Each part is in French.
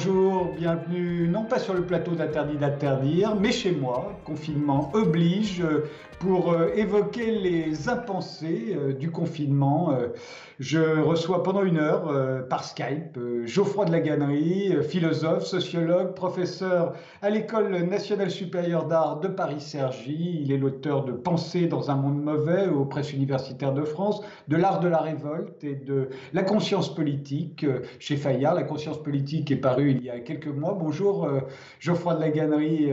Bonjour, bienvenue non pas sur le plateau d'Interdit d'interdire, mais chez moi, confinement oblige, pour euh, évoquer les impensés euh, du confinement. Euh, je reçois pendant une heure par Skype Geoffroy de la Gannerie, philosophe, sociologue, professeur à l'École nationale supérieure d'art de Paris-Cergy. Il est l'auteur de Pensées dans un monde mauvais aux presses universitaires de France, de l'art de la révolte et de la conscience politique chez Fayard. La conscience politique est parue il y a quelques mois. Bonjour Geoffroy de la Gannerie.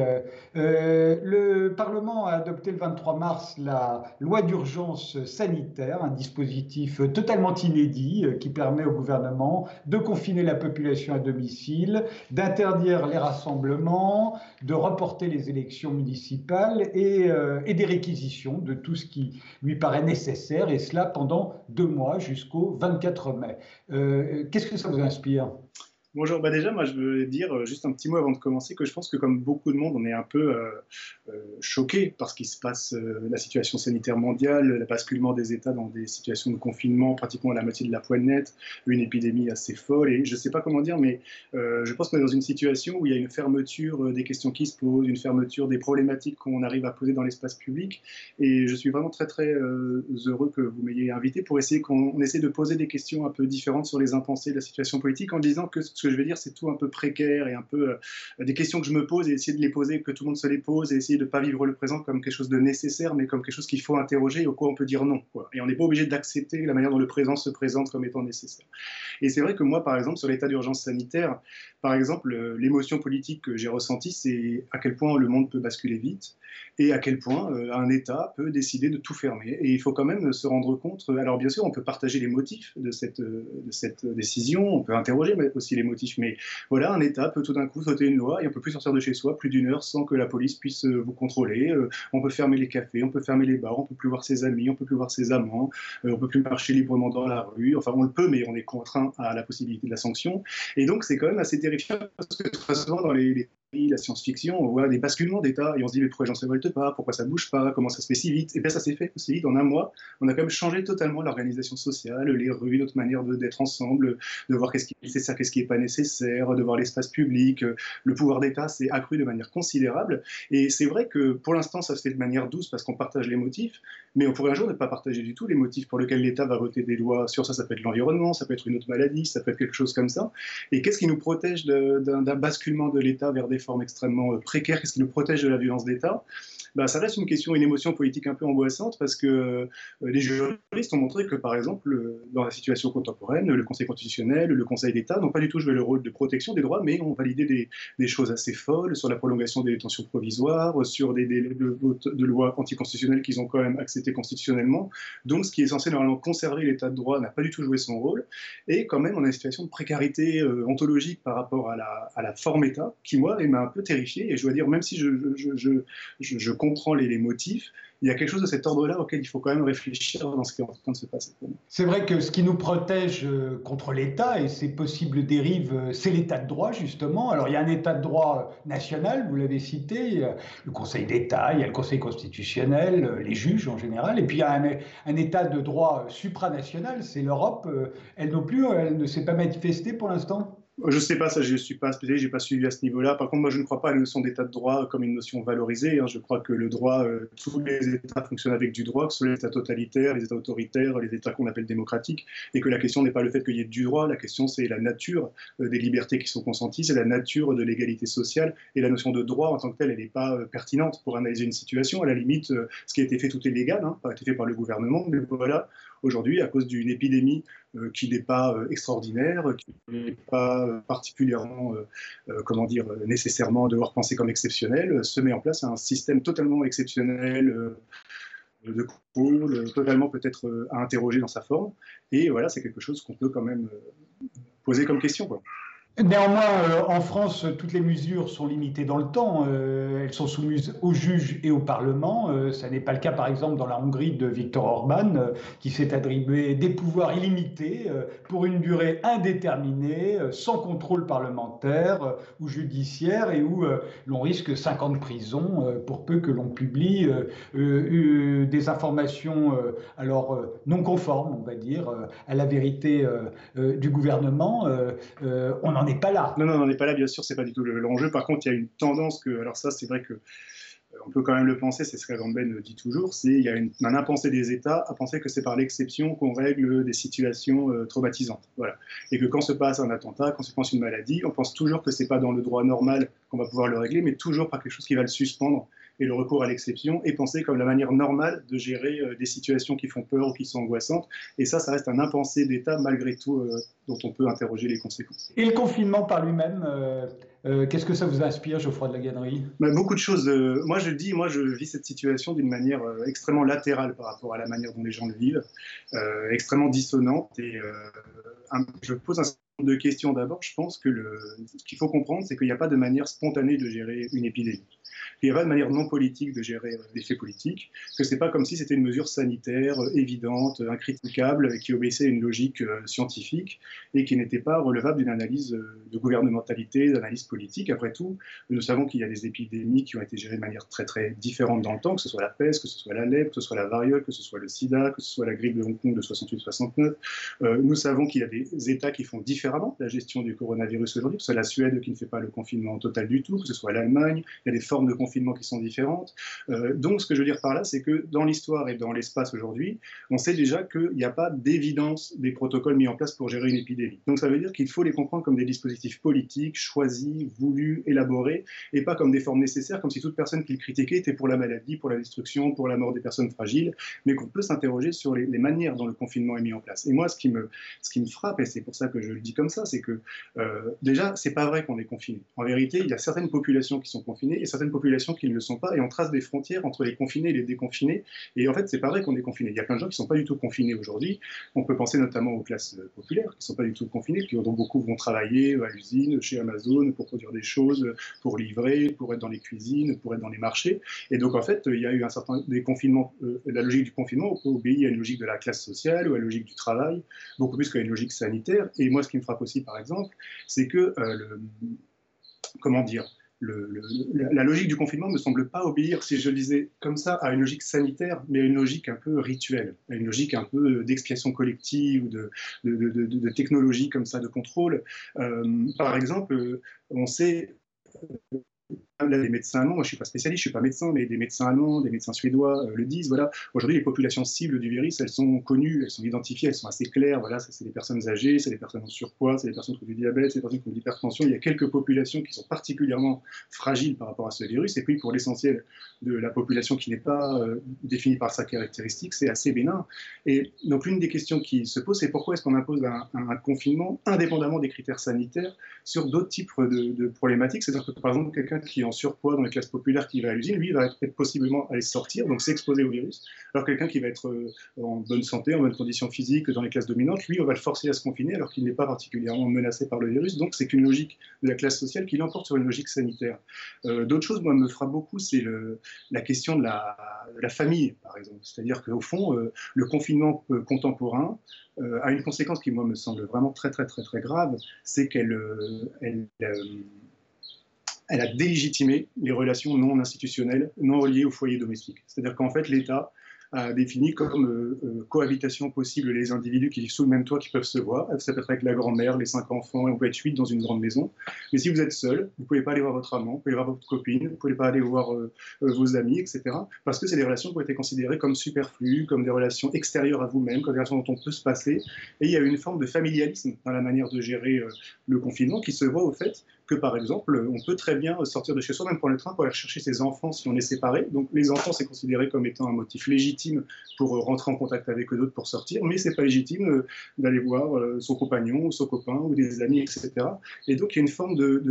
le Parlement a adopté le 23 mars la loi d'urgence sanitaire, un dispositif totalement inédit euh, qui permet au gouvernement de confiner la population à domicile, d'interdire les rassemblements, de reporter les élections municipales et, euh, des réquisitions de tout ce qui lui paraît nécessaire, et cela pendant deux mois jusqu'au 24 mai. Euh, qu'est-ce que ça vous inspire? Bonjour, bah déjà, moi je veux dire euh, juste un petit mot avant de commencer que je pense que comme beaucoup de monde, on est un peu euh, euh, choqué par ce qui se passe, la situation sanitaire mondiale, le basculement des États dans des situations de confinement, pratiquement à la moitié de la nette, une épidémie assez folle, et je ne sais pas comment dire, mais je pense qu'on est dans une situation où il y a une fermeture des questions qui se posent, une fermeture des problématiques qu'on arrive à poser dans l'espace public, et je suis vraiment très très heureux que vous m'ayez invité pour essayer qu'on essaie de poser des questions un peu différentes sur les impensés de la situation politique en disant que ce que je veux dire, c'est tout un peu précaire et un peu euh, des questions que je me pose et essayer de les poser, que tout le monde se les pose et essayer de ne pas vivre le présent comme quelque chose de nécessaire, mais comme quelque chose qu'il faut interroger et au quoi on peut dire non. Et on n'est pas obligé d'accepter la manière dont le présent se présente comme étant nécessaire. Et c'est vrai que moi, par exemple, sur l'état d'urgence sanitaire, par exemple, euh, l'émotion politique que j'ai ressentie, c'est à quel point le monde peut basculer vite et à quel point euh, un État peut décider de tout fermer. Et il faut quand même se rendre compte, alors bien sûr, on peut partager les motifs de cette, de cette décision, on peut interroger aussi les motifs mais voilà, un État peut tout d'un coup sauter une loi et on peut plus sortir de chez soi plus d'une heure sans que la police puisse euh, vous contrôler. Euh, on peut fermer les cafés, on peut fermer les bars, on peut plus voir ses amis, on peut plus voir ses amants, euh, on peut plus marcher librement dans la rue. Enfin, on le peut, mais on est contraint à la possibilité de la sanction. Et donc, c'est quand même assez terrifiant parce que très souvent dans les la science-fiction, on voit des basculements d'État et on se dit mais pourquoi j'en se révolte pas, pourquoi ça bouge pas, comment ça se fait si vite? Et bien ça s'est fait aussi vite en un mois. On a quand même changé totalement l'organisation sociale, les rues, notre manière d'être ensemble, de voir qu'est-ce qui est nécessaire, qu'est-ce qui n'est pas nécessaire, de voir l'espace public. Le pouvoir d'État s'est accru de manière considérable. Et c'est vrai que pour l'instant ça se fait de manière douce parce qu'on partage les motifs, mais on pourrait un jour ne pas partager du tout les motifs pour lesquels l'État va voter des lois sur ça. Ça peut être l'environnement, ça peut être une autre maladie, ça peut être quelque chose comme ça. Et qu'est-ce qui nous protège d'un basculement de l'État vers des forme extrêmement euh, précaire, qu'est-ce qui nous protège de la violence d'État bah, ça reste une question, une émotion politique un peu angoissante parce que euh, les juristes ont montré que, par exemple, dans la situation contemporaine, le Conseil constitutionnel, le Conseil d'État n'ont pas du tout joué le rôle de protection des droits, mais ont validé des, choses assez folles sur la prolongation des détentions provisoires, sur des lois anticonstitutionnelles qu'ils ont quand même acceptées constitutionnellement. Donc, ce qui est censé normalement conserver l'état de droit n'a pas du tout joué son rôle. Et quand même, on a une situation de précarité euh, ontologique par rapport à la, forme État, qui, moi, m'a un peu terrifié. Et je dois dire, même si je, je, je comprend les, motifs, il y a quelque chose de cet ordre-là auquel il faut quand même réfléchir dans ce qui est en train de se passer. C'est vrai que ce qui nous protège euh, contre l'État et ses possibles dérives, euh, c'est l'État de droit, justement. Alors, il y a un État de droit national, vous l'avez cité, le Conseil d'État, il y a le Conseil constitutionnel, euh, les juges en général, et puis il y a un, un État de droit supranational, c'est l'Europe. Elle non plus, elle ne s'est pas manifestée pour l'instant je ne sais pas, ça je ne suis pas spécialisé, je n'ai pas suivi à ce niveau-là. Par contre, moi je ne crois pas à la notion d'état de droit comme une notion valorisée. Hein. Je crois que le droit, euh, tous les États fonctionnent avec du droit, que ce soit les États totalitaires, les États autoritaires, les États qu'on appelle démocratiques, et que la question n'est pas le fait qu'il y ait du droit, la question c'est la nature euh, des libertés qui sont consenties, c'est la nature de l'égalité sociale, et la notion de droit en tant que telle, elle n'est pas euh, pertinente pour analyser une situation. À la limite, ce qui a été fait, tout est légal, hein, a été fait par le gouvernement, mais voilà, aujourd'hui, à cause d'une épidémie qui n'est pas extraordinaire, qui n'est pas particulièrement, euh, euh, comment dire, nécessairement devoir penser comme exceptionnel, se met en place un système totalement exceptionnel euh, de contrôle, totalement peut-être à interroger dans sa forme. Et voilà, c'est quelque chose qu'on peut quand même poser comme question. Néanmoins, euh, en France, toutes les mesures sont limitées dans le temps. Euh, elles sont soumises aux juges et au Parlement. Euh, ça n'est pas le cas, par exemple, dans la Hongrie de Viktor Orban, qui s'est attribué des pouvoirs illimités pour une durée indéterminée, sans contrôle parlementaire ou judiciaire, et où l'on risque 5 ans de prison pour peu que l'on publie des informations alors non conformes, on va dire, à la vérité du gouvernement. on en n'en est pas là. Non, non, on n'en est pas là, bien sûr, c'est pas du tout l'enjeu. Par contre, il y a une tendance que, alors ça, c'est vrai que on peut quand même le penser, c'est ce qu'Agamben dit toujours, c'est il y a une, un des États à penser que c'est par l'exception qu'on règle des situations euh, traumatisantes. Voilà. Et que quand se passe un attentat, quand se passe une maladie, on pense toujours que c'est pas dans le droit normal qu'on va pouvoir le régler, mais toujours par quelque chose qui va le suspendre et le recours à l'exception est pensé comme la manière normale de gérer euh, des situations qui font peur ou qui sont angoissantes. Et ça, ça reste un impensé d'État malgré tout euh, dont on peut interroger les conséquences. Et le confinement par lui-même, euh, qu'est-ce que ça vous inspire, Geoffroy de la Gannerie bah, Beaucoup de choses. moi, je dis, moi, je vis cette situation d'une manière extrêmement latérale par rapport à la manière dont les gens le vivent, extrêmement dissonante. Et je pose un certain nombre de questions d'abord. Je pense que le, ce qu'il faut comprendre, c'est qu'il n'y a pas de manière spontanée de gérer une épidémie qu'il n'y a pas de manière non politique de gérer euh, les faits politiques, que ce n'est pas comme si c'était une mesure sanitaire euh, évidente, euh, incritiquable, qui obéissait à une logique scientifique et qui n'était pas relevable d'une analyse de gouvernementalité, d'analyse politique. Après tout, nous savons qu'il y a des épidémies qui ont été gérées de manière très très différente dans le temps, que ce soit la peste, que ce soit la lèpre, que ce soit la variole, que ce soit le sida, que ce soit la grippe de Hong Kong de 68-69. nous savons qu'il y a des États qui font différemment la gestion du coronavirus aujourd'hui, que ce soit la Suède qui ne fait pas le confinement total du tout, que ce soit l'Allemagne, il y a des formes de qui sont différentes. Euh, donc, ce que je veux dire par là, c'est que dans l'histoire et dans l'espace aujourd'hui, on sait déjà qu'il n'y a pas d'évidence des protocoles mis en place pour gérer une épidémie. Donc, ça veut dire qu'il faut les comprendre comme des dispositifs politiques, choisis, voulus, élaborés, et pas comme des formes nécessaires, comme si toute personne qui le critiquait était pour la maladie, pour la destruction, pour la mort des personnes fragiles, mais qu'on peut s'interroger sur les, manières dont le confinement est mis en place. Et moi, ce qui me, ce qui me frappe, et c'est pour ça que je le dis comme ça, c'est que euh, déjà, c'est pas vrai qu'on est confiné. En vérité, il y a certaines populations qui sont confinées et certaines populations qui ne le sont pas, et on trace des frontières entre les confinés et les déconfinés. Et en fait, c'est pas vrai qu'on est confiné. Il y a plein de gens qui ne sont pas du tout confinés aujourd'hui. On peut penser notamment aux classes euh, populaires qui ne sont pas du tout confinées, dont beaucoup vont travailler à l'usine, chez Amazon, pour produire des choses, pour livrer, pour être dans les cuisines, pour être dans les marchés. Et donc, en fait, il y a eu un certain déconfinement. Euh, la logique du confinement obéit à une logique de la classe sociale ou à une logique du travail, beaucoup plus qu'à une logique sanitaire. Et moi, ce qui me frappe aussi, par exemple, c'est que euh, le, comment dire, la logique du confinement ne me semble pas obéir, si je le disais comme ça, à une logique sanitaire, mais à une logique un peu rituelle, à une logique un peu d'expiation collective, de, de, technologie comme ça, de contrôle. Euh, par exemple, on sait les médecins allemands, moi je ne suis pas spécialiste, je ne suis pas médecin, mais des médecins allemands, des médecins suédois euh, le disent. Voilà. Aujourd'hui, les populations cibles du virus, elles sont connues, elles sont identifiées, elles sont assez claires. Voilà, c'est des personnes âgées, c'est des personnes en surpoids, c'est des personnes qui ont du diabète, c'est des personnes qui ont de l'hypertension. Il y a quelques populations qui sont particulièrement fragiles par rapport à ce virus. Et puis, pour l'essentiel de la population qui n'est pas euh, définie par sa caractéristique, c'est assez bénin. Et donc, l'une des questions qui se pose, c'est pourquoi est-ce qu'on impose un, confinement indépendamment des critères sanitaires sur d'autres types de, de problématiques? C'est-à-dire que, par exemple, quelqu'un qui en surpoids dans les classes populaires qui va à l'usine, lui, il va être possiblement aller sortir, donc s'exposer au virus. Alors quelqu'un qui va être euh, en bonne santé, en bonne condition physique dans les classes dominantes, lui, on va le forcer à se confiner alors qu'il n'est pas particulièrement menacé par le virus. Donc c'est qu'une logique de la classe sociale qui l'emporte sur une logique sanitaire. Euh, d'autres choses, moi, me frappent beaucoup, c'est la question de la, famille, par exemple. C'est-à-dire qu'au fond, euh, le confinement contemporain a une conséquence qui, moi, me semble vraiment très, très, très, très grave, c'est qu'elle elle, elle a délégitimé les relations non institutionnelles, non reliées au foyer domestique. C'est-à-dire qu'en fait, l'État défini comme euh, euh, cohabitation possible les individus qui vivent sous le même toit qui peuvent se voir. Ça peut être avec la grand-mère, les cinq enfants, et on peut être huit dans une grande maison. Mais si vous êtes seul, vous ne pouvez pas aller voir votre amant, vous pouvez voir votre copine, vous ne pouvez pas aller voir euh, vos amis, etc. Parce que c'est des relations qui ont été considérées comme superflues, comme des relations extérieures à vous-même, comme des relations dont on peut se passer. Et il y a une forme de familialisme dans la manière de gérer le confinement qui se voit au fait que, par exemple, on peut très bien sortir de chez soi, même pour le train, pour aller chercher ses enfants si on est séparé. Donc les enfants, c'est considéré comme étant un motif légitime pour euh, rentrer en contact avec d'autres pour sortir, mais c'est pas légitime euh, d'aller voir euh, son compagnon ou son copain ou des amis, etc. Et donc il y a une forme de,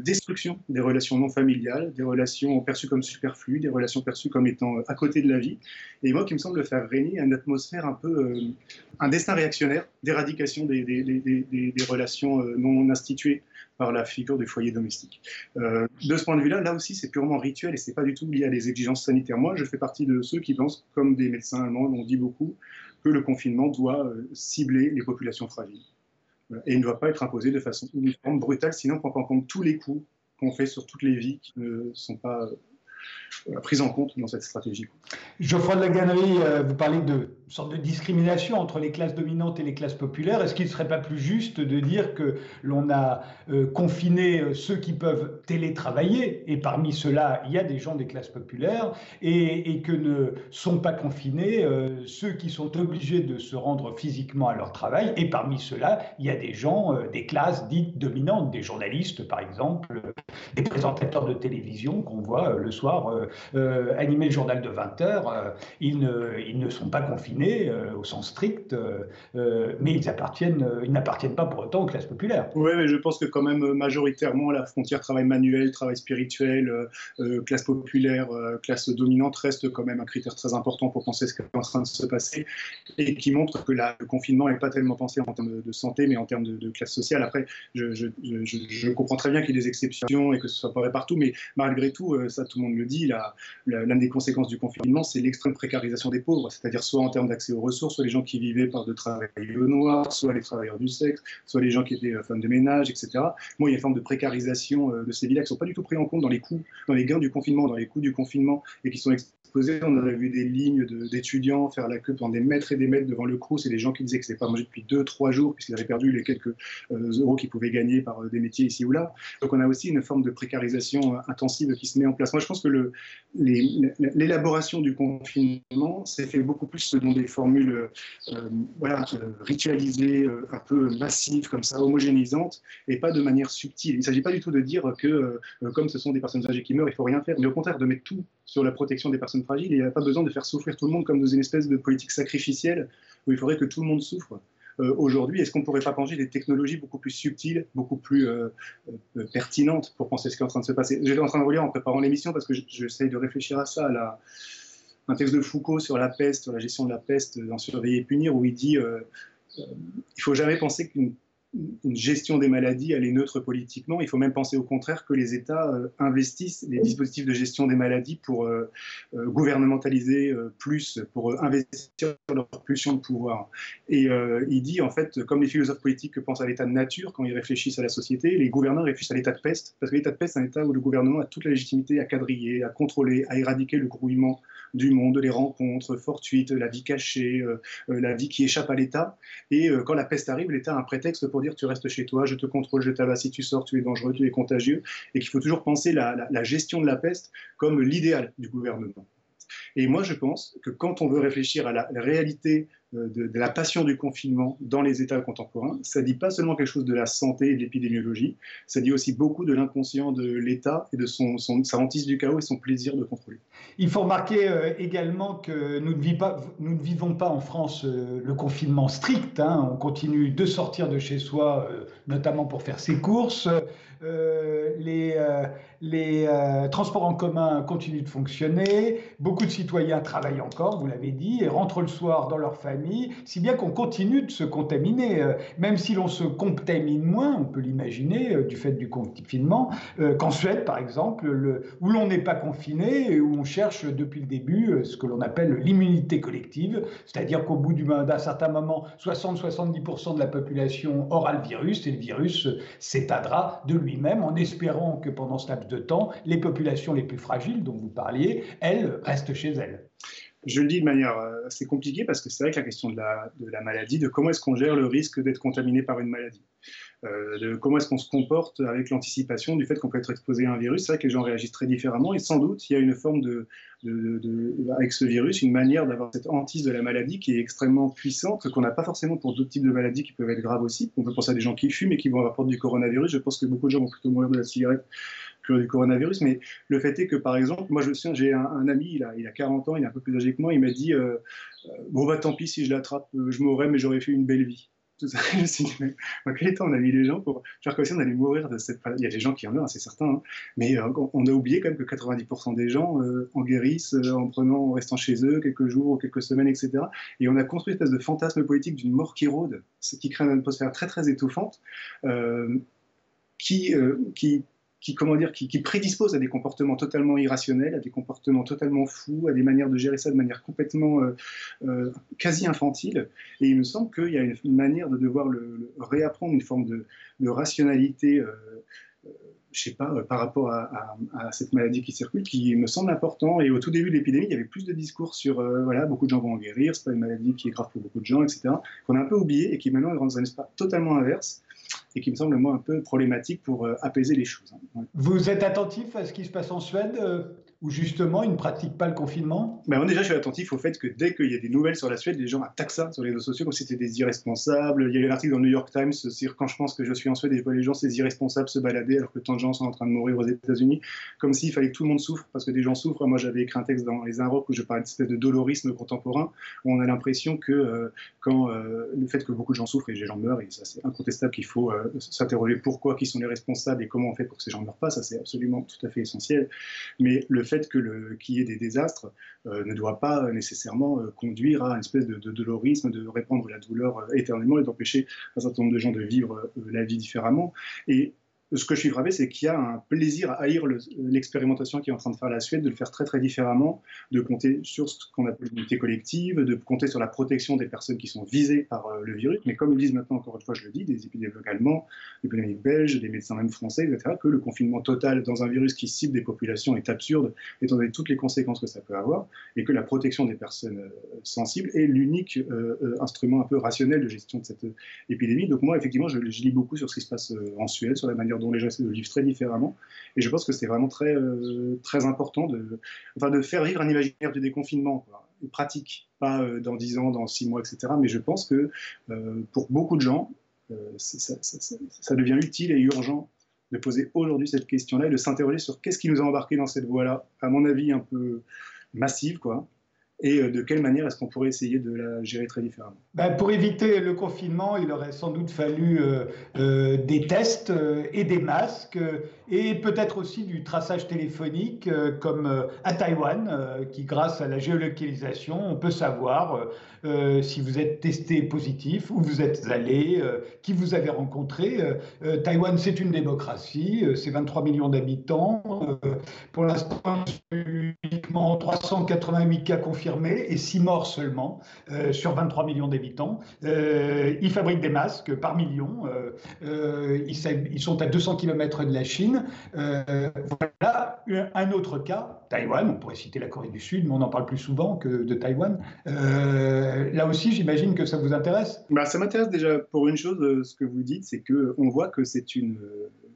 destruction des relations non familiales, des relations perçues comme superflues, des relations perçues comme étant à côté de la vie. Et moi qui me semble faire régner une atmosphère un peu, un destin réactionnaire d'éradication des, relations non instituées par la figure du foyer domestique. Euh, de ce point de vue-là, là aussi, c'est purement rituel et c'est pas du tout lié à des exigences sanitaires. Moi, je fais partie de ceux qui pensent, comme des médecins allemands l'ont dit beaucoup, que le confinement doit euh, cibler les populations fragiles. Et il ne doit pas être imposé de façon uniforme, brutale, sinon on prend en compte tous les coûts qu'on fait sur toutes les vies qui ne sont pas prise en compte dans cette stratégie. Geoffroy de la Gannerie, vous parlez de sorte de discrimination entre les classes dominantes et les classes populaires. Est-ce qu'il ne serait pas plus juste de dire que l'on a confiné ceux qui peuvent télétravailler, et parmi ceux-là, il y a des gens des classes populaires, et, que ne sont pas confinés ceux qui sont obligés de se rendre physiquement à leur travail, et parmi ceux-là, il y a des gens des classes dites dominantes, des journalistes par exemple, des présentateurs de télévision qu'on voit le soir euh, animer le journal de 20 heures, euh, ils, ne, ils ne sont pas confinés euh, au sens strict, mais ils appartiennent, ils n'appartiennent pas pour autant aux classes populaires. Oui, mais je pense que quand même majoritairement la frontière travail manuel, travail spirituel, classe populaire, classe dominante reste quand même un critère très important pour penser ce qui est en train de se passer et qui montre que le confinement n'est pas tellement pensé en termes de, santé, mais en termes de, classe sociale. Après, je, je, comprends très bien qu'il y ait des exceptions et que ce soit pas vrai partout, mais malgré tout, ça tout le monde le dit, l'une des conséquences du confinement, c'est l'extrême précarisation des pauvres, c'est-à-dire soit en termes d'accès aux ressources, soit les gens qui vivaient par de travail noir, soit les travailleurs du sexe, soit les gens qui étaient euh, femmes de ménage, etc. Moi, il y a une forme de précarisation euh, de ces villes qui ne sont pas du tout pris en compte dans les coûts, dans les gains du confinement, dans les coûts du confinement, et qui sont On avait vu des lignes d'étudiants faire la queue pendant des mètres et des mètres devant le Crous, et des gens qui disaient que n'étaient pas mangé depuis 2-3 jours, puisqu'ils avaient perdu les quelques euh, euros qu'ils pouvaient gagner par des métiers ici ou là. Donc on a aussi une forme de précarisation intensive qui se met en place. Moi, je pense que l'élaboration du confinement s'est fait beaucoup plus selon des formules euh, voilà, euh, ritualisées, euh, un peu massives, comme ça, homogénéisantes, et pas de manière subtile. Il ne s'agit pas du tout de dire que, comme ce sont des personnes âgées qui meurent, il faut rien faire, mais au contraire de mettre tout sur la protection des personnes fragiles. Il n'y a pas besoin de faire souffrir tout le monde comme dans une espèce de politique sacrificielle où il faudrait que tout le monde souffre. Euh, aujourd'hui, est-ce qu'on ne pourrait pas penser des technologies beaucoup plus subtiles, beaucoup plus euh, euh, pertinentes pour penser ce qui est en train de se passer? J'étais en train de relire en préparant l'émission parce que j'essaye de réfléchir à ça. Un texte de Foucault sur la peste, sur la gestion de la peste dans Surveiller et punir, où il dit il ne faut jamais penser qu'une une gestion des maladies, elle est neutre politiquement. Il faut même penser au contraire que les États euh, investissent les dispositifs de gestion des maladies pour euh, euh, gouvernementaliser plus, pour investir leur pulsion de pouvoir. Et il dit, en fait, comme les philosophes politiques pensent à l'état de nature quand ils réfléchissent à la société, les gouvernants réfléchissent à l'état de peste, parce que l'état de peste, c'est un état où le gouvernement a toute la légitimité à quadriller, à contrôler, à éradiquer le grouillement du monde, les rencontres fortuites, la vie cachée, euh, euh, la vie qui échappe à l'État. Et euh, quand la peste arrive, l'État a un prétexte pour dire tu restes chez toi, je te contrôle, je t'abat, si tu sors, tu es dangereux, tu es contagieux, et qu'il faut toujours penser la, la gestion de la peste comme l'idéal du gouvernement. Et moi, je pense que quand on veut réfléchir à la réalité euh, de, la passion du confinement dans les États contemporains, ça dit pas seulement quelque chose de la santé et de l'épidémiologie, ça dit aussi beaucoup de l'inconscient de l'État et de son, sa hantise du chaos et son plaisir de contrôler. Il faut remarquer euh, également que nous ne, pas, nous ne, vivons pas en France euh, le confinement strict. Hein. on continue de sortir de chez soi, notamment pour faire ses courses. les, les transports en commun continuent de fonctionner. Beaucoup de citoyens travaillent encore, vous l'avez dit, et rentrent le soir dans leur famille si bien qu'on continue de se contaminer. Euh, même si l'on se contamine moins, on peut l'imaginer, euh, du fait du confinement, euh, qu'en Suède, par exemple, où l'on n'est pas confiné et où on cherche depuis le début ce que l'on appelle l'immunité collective, c'est-à-dire qu'au bout d'un certain moment, 60-70% de la population aura le virus et le virus s'éteindra de lui-même en espérant que pendant ce laps de temps, les populations les plus fragiles dont vous parliez, elles, restent chez elles. Je le dis de manière euh, assez compliquée parce que c'est vrai que la question de la, de la maladie, de comment est-ce qu'on gère le risque d'être contaminé par une maladie, euh, de comment est-ce qu'on se comporte avec l'anticipation du fait qu'on peut être exposé à un virus, c'est vrai que les gens réagissent très différemment et sans doute il y a une forme de, de, de avec ce virus, une manière d'avoir cette hantise de la maladie qui est extrêmement puissante, qu'on n'a pas forcément pour d'autres types de maladies qui peuvent être graves aussi. On peut penser à des gens qui fument et qui vont avoir du coronavirus. Je pense que beaucoup de gens vont plutôt mourir de la cigarette du coronavirus, mais le fait est que, par exemple, moi, je j'ai un, ami, il a, il a 40 ans, il est un peu plus âgé que moi, il m'a dit euh, euh, Bon, bah tant pis si je l'attrape, euh, je mourrais, mais j'aurais fait une belle vie. je me suis dit, mais quel on a mis les gens pour faire comme si on allait mourir de cette. Il y a des gens qui en meurent, c'est certain, hein. mais on a oublié quand même que 90% des gens en guérissent en prenant, en restant chez eux quelques jours, quelques semaines, etc. Et on a construit une espèce de fantasme politique d'une mort qui rôde, ce qui crée une atmosphère très très étouffante, qui, qui qui, comment dire, qui, prédispose à des comportements totalement irrationnels, à des comportements totalement fous, à des manières de gérer ça de manière complètement euh, euh, quasi infantile. Et il me semble qu'il y a une, manière de devoir le, réapprendre une forme de, rationalité. Euh, je sais pas, par rapport à, cette maladie qui circule, qui me semble important. Et au tout début de l'épidémie, il y avait plus de discours sur, voilà, beaucoup de gens vont en guérir, c'est pas une maladie qui est grave pour beaucoup de gens, etc., qu'on a un peu oublié et qui maintenant est dans un espace totalement inverse et qui me semble, moi, un peu problématique pour apaiser les choses. Hein. Vous êtes attentif à ce qui se passe en Suède où justement ils ne pratiquent pas le confinement? Ben, Déjà, je suis attentif au fait que dès qu'il y a des nouvelles sur la Suède, les gens attaquent ça sur les réseaux sociaux comme si c'était des irresponsables. Il y a un article dans le New York Times sur quand je pense que je suis en Suède et je vois les gens, ces irresponsables, se balader alors que tant de gens sont en train de mourir aux États-Unis, comme s'il fallait que tout le monde souffre parce que des gens souffrent. Moi, j'avais écrit un texte dans Les Inrocks où je parlais de de dolorisme contemporain, où on a l'impression que euh, quand euh, le fait que beaucoup de gens souffrent et les gens meurent, et ça c'est incontestable qu'il faut euh, s'interroger pourquoi, qui sont les responsables et comment on fait pour que ces gens ne meurent pas, ça c'est absolument tout à fait essentiel. Mais le fait le qu'il y ait des désastres euh, ne doit pas nécessairement euh, conduire à une espèce de, dolorisme, de répandre la douleur euh, éternellement et d'empêcher un certain nombre de gens de vivre la vie différemment. Et ce que je suis frappé, c'est qu'il y a un plaisir à haïr l'expérimentation qui est en train de faire la Suède, de le faire très très différemment, de compter sur ce qu'on appelle l'unité collective, de compter sur la protection des personnes qui sont visées par euh, le virus. Mais comme ils disent maintenant, encore une fois, je le dis, des épidémiologues allemands, des épidémiologues belges, des médecins même français, etc., que le confinement total dans un virus qui cible des populations est absurde, étant donné toutes les conséquences que ça peut avoir, et que la protection des personnes euh, sensibles est l'unique euh, instrument un peu rationnel de gestion de cette épidémie. Donc moi, effectivement, je, je lis beaucoup sur ce qui se passe en Suède, sur la manière dont les gens vivre très différemment. Et je pense que c'est vraiment très, euh, très important de, enfin, de faire vivre un imaginaire du déconfinement, quoi, pratique, pas euh, dans 10 ans, dans 6 mois, etc. Mais je pense que euh, pour beaucoup de gens, ça, ça, devient utile et urgent de poser aujourd'hui cette question-là et de s'interroger sur qu'est-ce qui nous a embarqué dans cette voie-là, à mon avis un peu massive, quoi, et euh, de quelle manière est-ce qu'on pourrait essayer de la gérer très différemment? Ben Pour éviter le confinement, il aurait sans doute fallu euh, euh, des tests et des masques et peut-être aussi du traçage téléphonique comme à Taïwan, qui grâce à la géolocalisation, on peut savoir si vous êtes testé positif, où vous êtes allé, qui vous avez rencontré. Taïwan, c'est une démocratie, c'est 23 millions d'habitants. pour l'instant, uniquement 388 cas confirmés et 6 morts seulement euh, sur 23 millions d'habitants. Euh, ils fabriquent des masques par million. Euh, ils, sont à 200 km de la Chine. voilà un autre cas, Taïwan. On pourrait citer la Corée du Sud, mais on en parle plus souvent que de Taïwan. là aussi, j'imagine que ça vous intéresse. Bah, ça m'intéresse déjà pour une chose, ce que vous dites, c'est qu'on voit que c'est une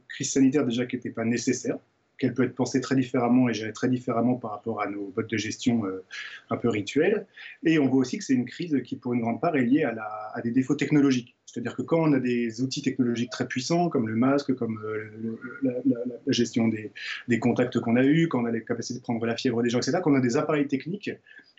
crise sanitaire déjà qui n'était pas nécessaire qu'elle peut être pensée très différemment et gérée très différemment par rapport à nos modes de gestion euh, un peu rituels. Et on voit aussi que c'est une crise qui, pour une grande part, est liée à, des défauts technologiques. C'est-à-dire que quand on a des outils technologiques très puissants, comme le masque, comme euh, la, gestion des, contacts qu'on a eus, quand on a les capacités de prendre la fièvre des gens, etc., quand on a des appareils techniques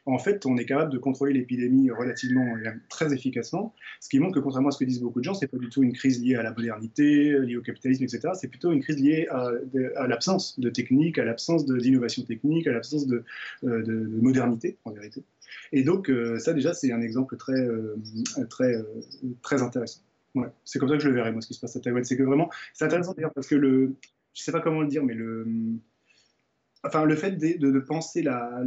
en fait, on est capable de contrôler l'épidémie relativement et très efficacement, ce qui montre que contrairement à ce que disent beaucoup de gens, c'est pas du tout une crise liée à la modernité, liée au capitalisme, etc. C'est plutôt une crise liée à, l'absence de technique, à l'absence d'innovation technique, à l'absence de, euh, modernité, en vérité. Et donc, euh, ça déjà, c'est un exemple très, euh, très, très intéressant. C'est comme ça que je le verrai, moi, ce qui se passe à Taïwan. C'est que vraiment, c'est intéressant d'ailleurs parce que le, je sais pas comment le dire, mais le, enfin, le fait de, penser la,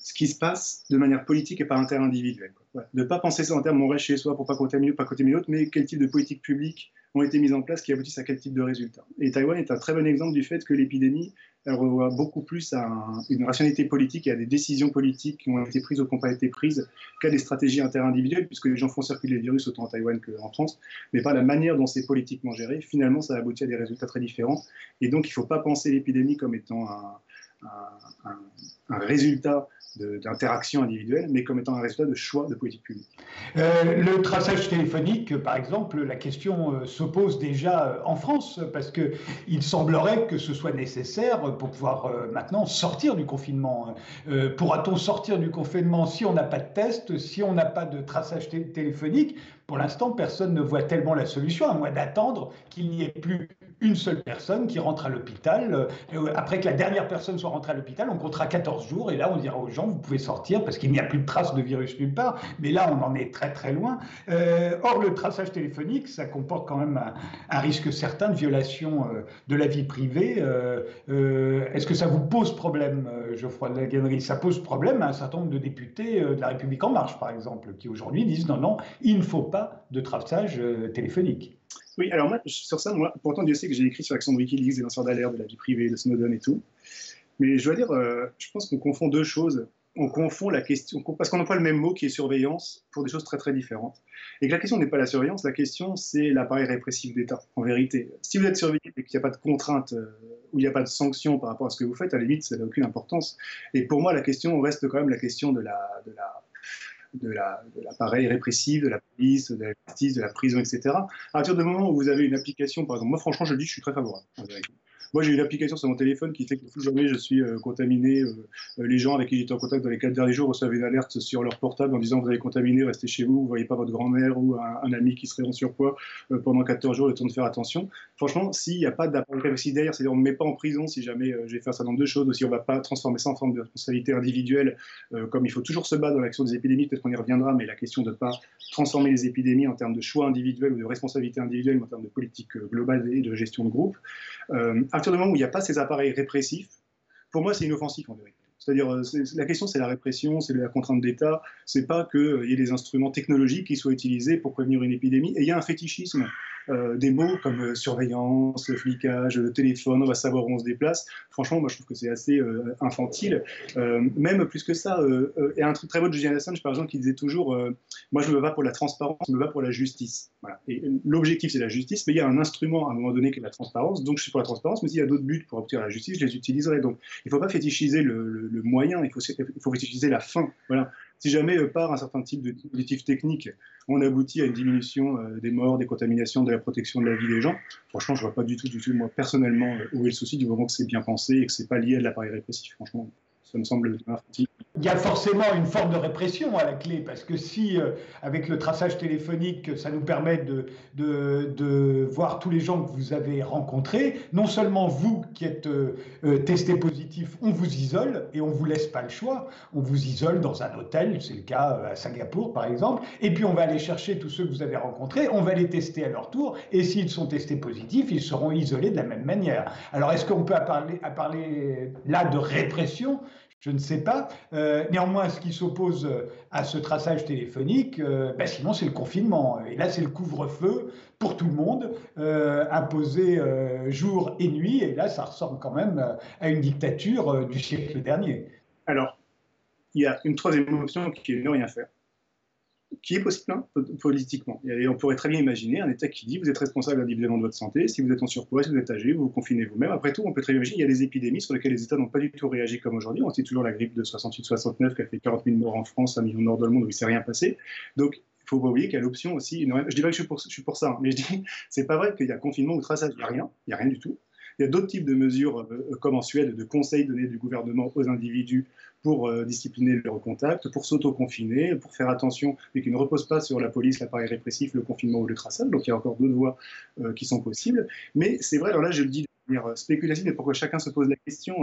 ce qui se passe de manière politique et pas interindividuelle. Quoi. De ne pas penser ça en termes on reste chez soi pour pas contaminer, pas contaminer l'autre, mais quel type de politique publique ont été mises en place qui aboutissent à quel type de résultats. Et Taïwan est un très bon exemple du fait que l'épidémie, elle revoit beaucoup plus à une rationalité politique et à des décisions politiques qui ont été prises ou qui n'ont pas été prises qu'à des stratégies interindividuelles, puisque les gens font circuler le virus autant en Taïwan qu'en France, mais pas la manière dont c'est politiquement géré. Finalement, ça aboutit à des résultats très différents. Et donc, il ne faut pas penser l'épidémie comme étant un résultat d'interaction individuelle, mais comme étant un résultat de choix de politique publique. Euh, le traçage téléphonique, par exemple, la question euh, se pose déjà euh, en France, parce qu'il semblerait que ce soit nécessaire pour pouvoir maintenant sortir du confinement. Pourra-t-on sortir du confinement si on n'a pas de test, si on n'a pas de traçage téléphonique? Pour l'instant, personne ne voit tellement la solution, à moins d'attendre qu'il n'y ait plus une seule personne qui rentre à l'hôpital. Euh, après que la dernière personne soit rentrée à l'hôpital, on comptera 14 jours et là, on dira aux gens, vous pouvez sortir parce qu'il n'y a plus de traces de virus nulle part. Mais là, on en est très très loin. Euh, or, le traçage téléphonique, ça comporte quand même un, risque certain de violation euh, de la vie privée. Est-ce que ça vous pose problème, Geoffroy de la Gannerie Ça pose problème à un certain nombre de députés de la République En Marche, par exemple, qui aujourd'hui disent non, non, il ne faut pas de traçage téléphonique. Oui, alors moi, sur ça, pourtant, Dieu sait que j'ai écrit sur l'action de Wikileaks, des lanceurs d'alerte, de la vie privée, de Snowden et tout. Mais je dois dire, je pense qu'on confond deux choses on confond la question, parce qu'on emploie le même mot qui est surveillance pour des choses très très différentes. Et que la question n'est pas la surveillance, la question c'est l'appareil répressif d'État, en vérité. Si vous êtes surveillé et qu'il n'y a pas de contrainte euh, ou il n'y a pas de sanction par rapport à ce que vous faites, à la limite, ça n'a aucune importance. Et pour moi, la question reste quand même la question de la, de la, de l'appareil répressif, de la police, de la justice, de la prison, etc. À partir du moment où vous avez une application, par exemple, moi franchement je dis, je suis très favorable. Moi, j'ai une application sur mon téléphone qui fait que toute journée, je suis euh, contaminé. Euh, euh, les gens avec qui j'étais en contact dans les quatre derniers jours reçoivent une alerte sur leur portable en disant vous avez contaminé, restez chez vous, vous ne voyez pas votre grand-mère ou un, ami qui serait en surpoids pendant 14 jours, le temps de faire attention. Franchement, s'il n'y a pas d'appareil derrière, c'est-à-dire on ne me met pas en prison si jamais j'ai fait ça dans deux choses, ou si on ne va pas transformer ça en forme de responsabilité individuelle, comme il faut toujours se battre dans l'action des épidémies, peut-être qu'on y reviendra, mais la question de ne pas transformer les épidémies en termes de choix individuels ou de responsabilité individuelle, mais en termes de politique globale et de gestion de groupe. Partir du moment où il n'y a pas ces appareils répressifs, pour moi, c'est inoffensif en vérité. C'est-à-dire, euh, la question, c'est la répression, c'est la contrainte d'État. C'est pas qu'il y ait des instruments technologiques qui soient utilisés pour prévenir une épidémie. Et il y a un fétichisme euh, des mots comme surveillance, flicage, téléphone, on va savoir où on se déplace. Franchement, moi, je trouve que c'est assez infantile. même plus que ça, a un truc très beau de Julian Assange, par exemple, qui disait toujours Moi, je me bats pour la transparence, je me bats pour la justice. Et l'objectif, c'est la justice, mais il y a un instrument à un moment donné qui est la transparence. Donc, je suis pour la transparence, mais s'il y a d'autres buts pour obtenir la justice, je les utiliserai. Donc, il ne faut pas fétichiser le moyen, il faut, il faut utiliser la fin. Voilà. Si jamais euh, par un certain type de dispositif technique, on aboutit à une diminution euh, des morts, des contaminations, de la protection de la vie des gens, franchement, je vois pas du tout, du tout, moi, personnellement, euh, où est le souci du moment que c'est bien pensé et que c'est pas lié à l'appareil répressif. Franchement, il y a forcément une forme de répression à la clé, parce que si, euh, avec le traçage téléphonique, ça nous permet de, de, voir tous les gens que vous avez rencontrés, non seulement vous qui êtes euh, euh, testé positif, on vous isole et on ne vous laisse pas le choix. On vous isole dans un hôtel, c'est le cas à Singapour par exemple, et puis on va aller chercher tous ceux que vous avez rencontrés, on va les tester à leur tour, et s'ils sont testés positifs, ils seront isolés de la même manière. Alors est-ce qu'on peut parler là de répression? Je ne sais pas. Euh, néanmoins, ce qui s'oppose euh, à ce traçage téléphonique, euh, ben sinon c'est le confinement. Et là, c'est le couvre-feu pour tout le monde, imposé jour et nuit. Et là, ça ressemble quand même à une dictature du siècle dernier. Alors, il y a une troisième option qui est ne rien faire qui est possible hein, politiquement. Et on pourrait très bien imaginer un État qui dit vous êtes responsable individuellement de votre santé, si vous êtes en surpoids, si vous êtes âgé, vous vous confinez vous-même. Après tout, on peut très bien imaginer il y a des épidémies sur lesquelles les États n'ont pas du tout réagi comme aujourd'hui. On sait toujours la grippe de 68-69 qui a fait 40 000 morts en France, 1 million de le monde où il ne s'est rien passé. Donc, il faut pas oublier qu'il y a l'option aussi. Je dis pas que je suis pour, ça, hein, mais je dis c'est pas vrai qu'il y a confinement ou traçage. Il n'y a rien, il n'y a rien du tout. Il y a d'autres types de mesures, euh, comme en Suède, de conseils donnés du gouvernement aux individus pour euh, discipliner leur contact, pour s'auto-confiner, pour faire attention, mais qui ne repose pas sur la police, l'appareil répressif, le confinement ou le traçage. Donc il y a encore d'autres voies euh, qui sont possibles. Mais c'est vrai, alors là je le dis de manière spéculative, mais pourquoi chacun se pose la question.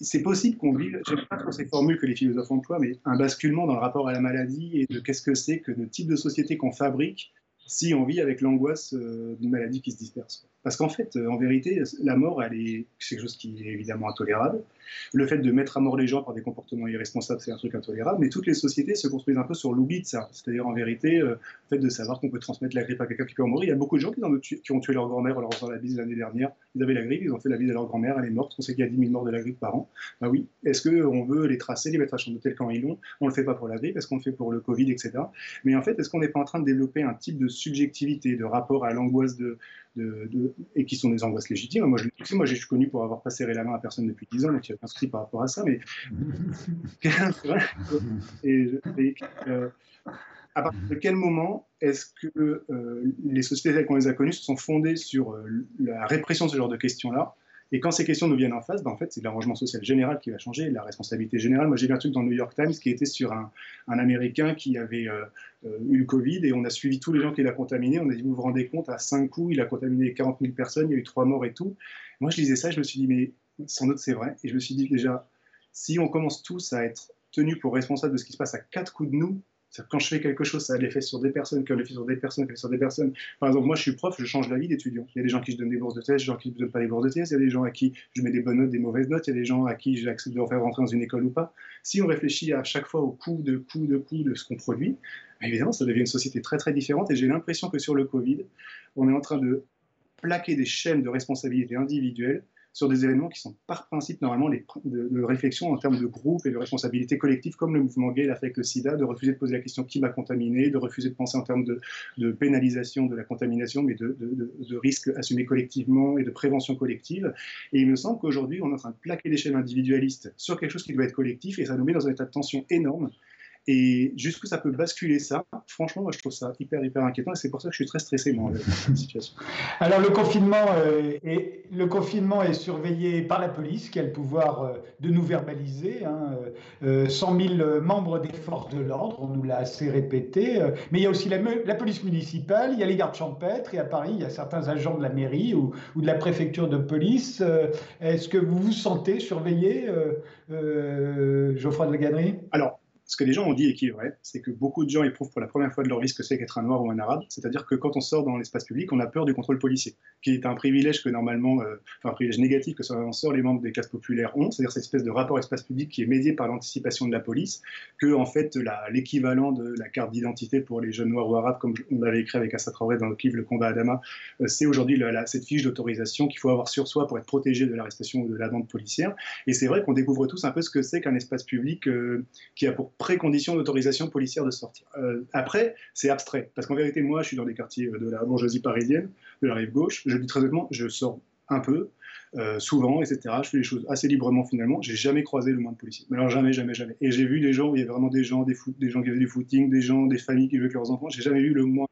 c'est possible qu'on vive, j'aime pas trop ces formules que les philosophes emploient, mais un basculement dans le rapport à la maladie et de qu'est-ce que c'est que le type de société qu'on fabrique si on vit avec l'angoisse euh, d'une maladie qui se disperse. Parce qu'en fait, euh, en vérité, la mort, elle est quelque chose qui est évidemment intolérable. Le fait de mettre à mort les gens par des comportements irresponsables, c'est un truc intolérable. Mais toutes les sociétés se construisent un peu sur l'oubli de ça. C'est-à-dire, en vérité, euh, le fait de savoir qu'on peut transmettre la grippe à quelqu'un qui peut en mourir. Il y a beaucoup de gens qui, ont tué, leur grand-mère en leur faisant la bise l'année dernière. Ils avaient la grippe, ils ont fait la bise à leur grand-mère, elle est morte. On sait qu'il y a 10 000 morts de la grippe par an. Bah oui. Est-ce qu'on veut les tracer, les mettre à chambre d'hôtel quand ils l'ont? On le fait pas pour la grippe, est-ce qu'on le fait pour le Covid, etc. Mais en fait, est-ce qu'on n'est pas en train de développer un type de subjectivité, de rapport à l'angoisse de, et qui sont des angoisses légitimes. Moi, je, moi, je suis connu pour avoir pas serré la main à personne depuis 10 ans, donc il n'y a pas par rapport à ça, mais. et, euh, à partir de quel moment est-ce que euh, les sociétés telles qu'on les a connues se sont fondées sur euh, la répression de ce genre de questions-là et quand ces questions nous viennent en face, ben en fait, c'est l'arrangement social général qui va changer, la responsabilité générale. Moi, j'ai vu un truc dans le New York Times qui était sur un, Américain qui avait euh, euh, eu le Covid et on a suivi tous les gens qu'il a contaminés. On a dit, vous vous rendez compte, à cinq coups, il a contaminé 40 000 personnes, il y a eu trois morts et tout. Moi, je lisais ça, je me suis dit, mais sans doute c'est vrai. Et je me suis dit déjà, si on commence tous à être tenus pour responsables de ce qui se passe à quatre coups de nous, quand je fais quelque chose, ça a l'effet sur des personnes, qui a l'effet sur des personnes, qui a l'effet sur des personnes. Par exemple, moi, je suis prof, je change la vie d'étudiants. Il y a des gens qui je donne des bourses de thèse, des gens qui ne donnent pas des bourses de thèse, il y a des gens à qui je mets des bonnes notes, des mauvaises notes, il y a des gens à qui j'accepte de leur faire rentrer dans une école ou pas. Si on réfléchit à chaque fois au coût de coût de coût de ce qu'on produit, évidemment, ça devient une société très très différente et j'ai l'impression que sur le Covid, on est en train de plaquer des chaînes de responsabilité individuelle sur des événements qui sont par principe normalement les, de, réflexion en termes de groupe et de responsabilité collective, comme le mouvement gay l'a fait avec le sida, de refuser de poser la question qui m'a contaminé, de refuser de penser en termes de, pénalisation de la contamination, mais de, de, risques assumés collectivement et de prévention collective. Et il me semble qu'aujourd'hui, on est en train de plaquer des chaînes individualistes sur quelque chose qui doit être collectif et ça nous met dans un état de tension énorme et jusqu'où ça peut basculer ça, franchement, moi je trouve ça hyper, hyper inquiétant et c'est pour ça que je suis très stressé, moi, avec cette situation. Alors le confinement, euh, est, le confinement est surveillé par la police qui a le pouvoir euh, de nous verbaliser. Hein, 100 euh, 000 membres des forces de l'ordre, on nous l'a assez répété. mais il y a aussi la, la, police municipale, il y a les gardes champêtres et à Paris, il y a certains agents de la mairie ou, ou de la préfecture de police. Est-ce que vous vous sentez surveillé, Geoffroy de la Gannerie Alors, ce que les gens ont dit et qui est vrai, c'est que beaucoup de gens éprouvent pour la première fois de leur vie ce que c'est qu'être un noir ou un arabe. C'est-à-dire que quand on sort dans l'espace public, on a peur du contrôle policier, qui est un privilège que normalement, euh, enfin un privilège négatif que on sort les membres des classes populaires ont, c'est-à-dire cette espèce de rapport espace public qui est médié par l'anticipation de la police, que en fait l'équivalent de la carte d'identité pour les jeunes noirs ou arabes, comme on l'avait écrit avec Assa Traoré dans le livre Le combat à Dama, euh, c'est aujourd'hui cette fiche d'autorisation qu'il faut avoir sur soi pour être protégé de l'arrestation ou de la vente policière. Et c'est vrai qu'on découvre tous un peu ce que c'est qu'un espace public euh, qui a pour précondition d'autorisation policière de sortir. Euh, après, c'est abstrait, parce qu'en vérité, moi, je suis dans des quartiers de la bourgeoisie parisienne, de la rive gauche. Je dis très honnêtement, je sors un peu, euh, souvent, etc. Je fais les choses assez librement finalement. J'ai jamais croisé le moins de policiers. Mais alors jamais, jamais, jamais. Et j'ai vu des gens, il y avait vraiment des gens, des, des gens qui faisaient du footing, des gens, des familles qui vivaient avec leurs enfants. J'ai jamais vu le moins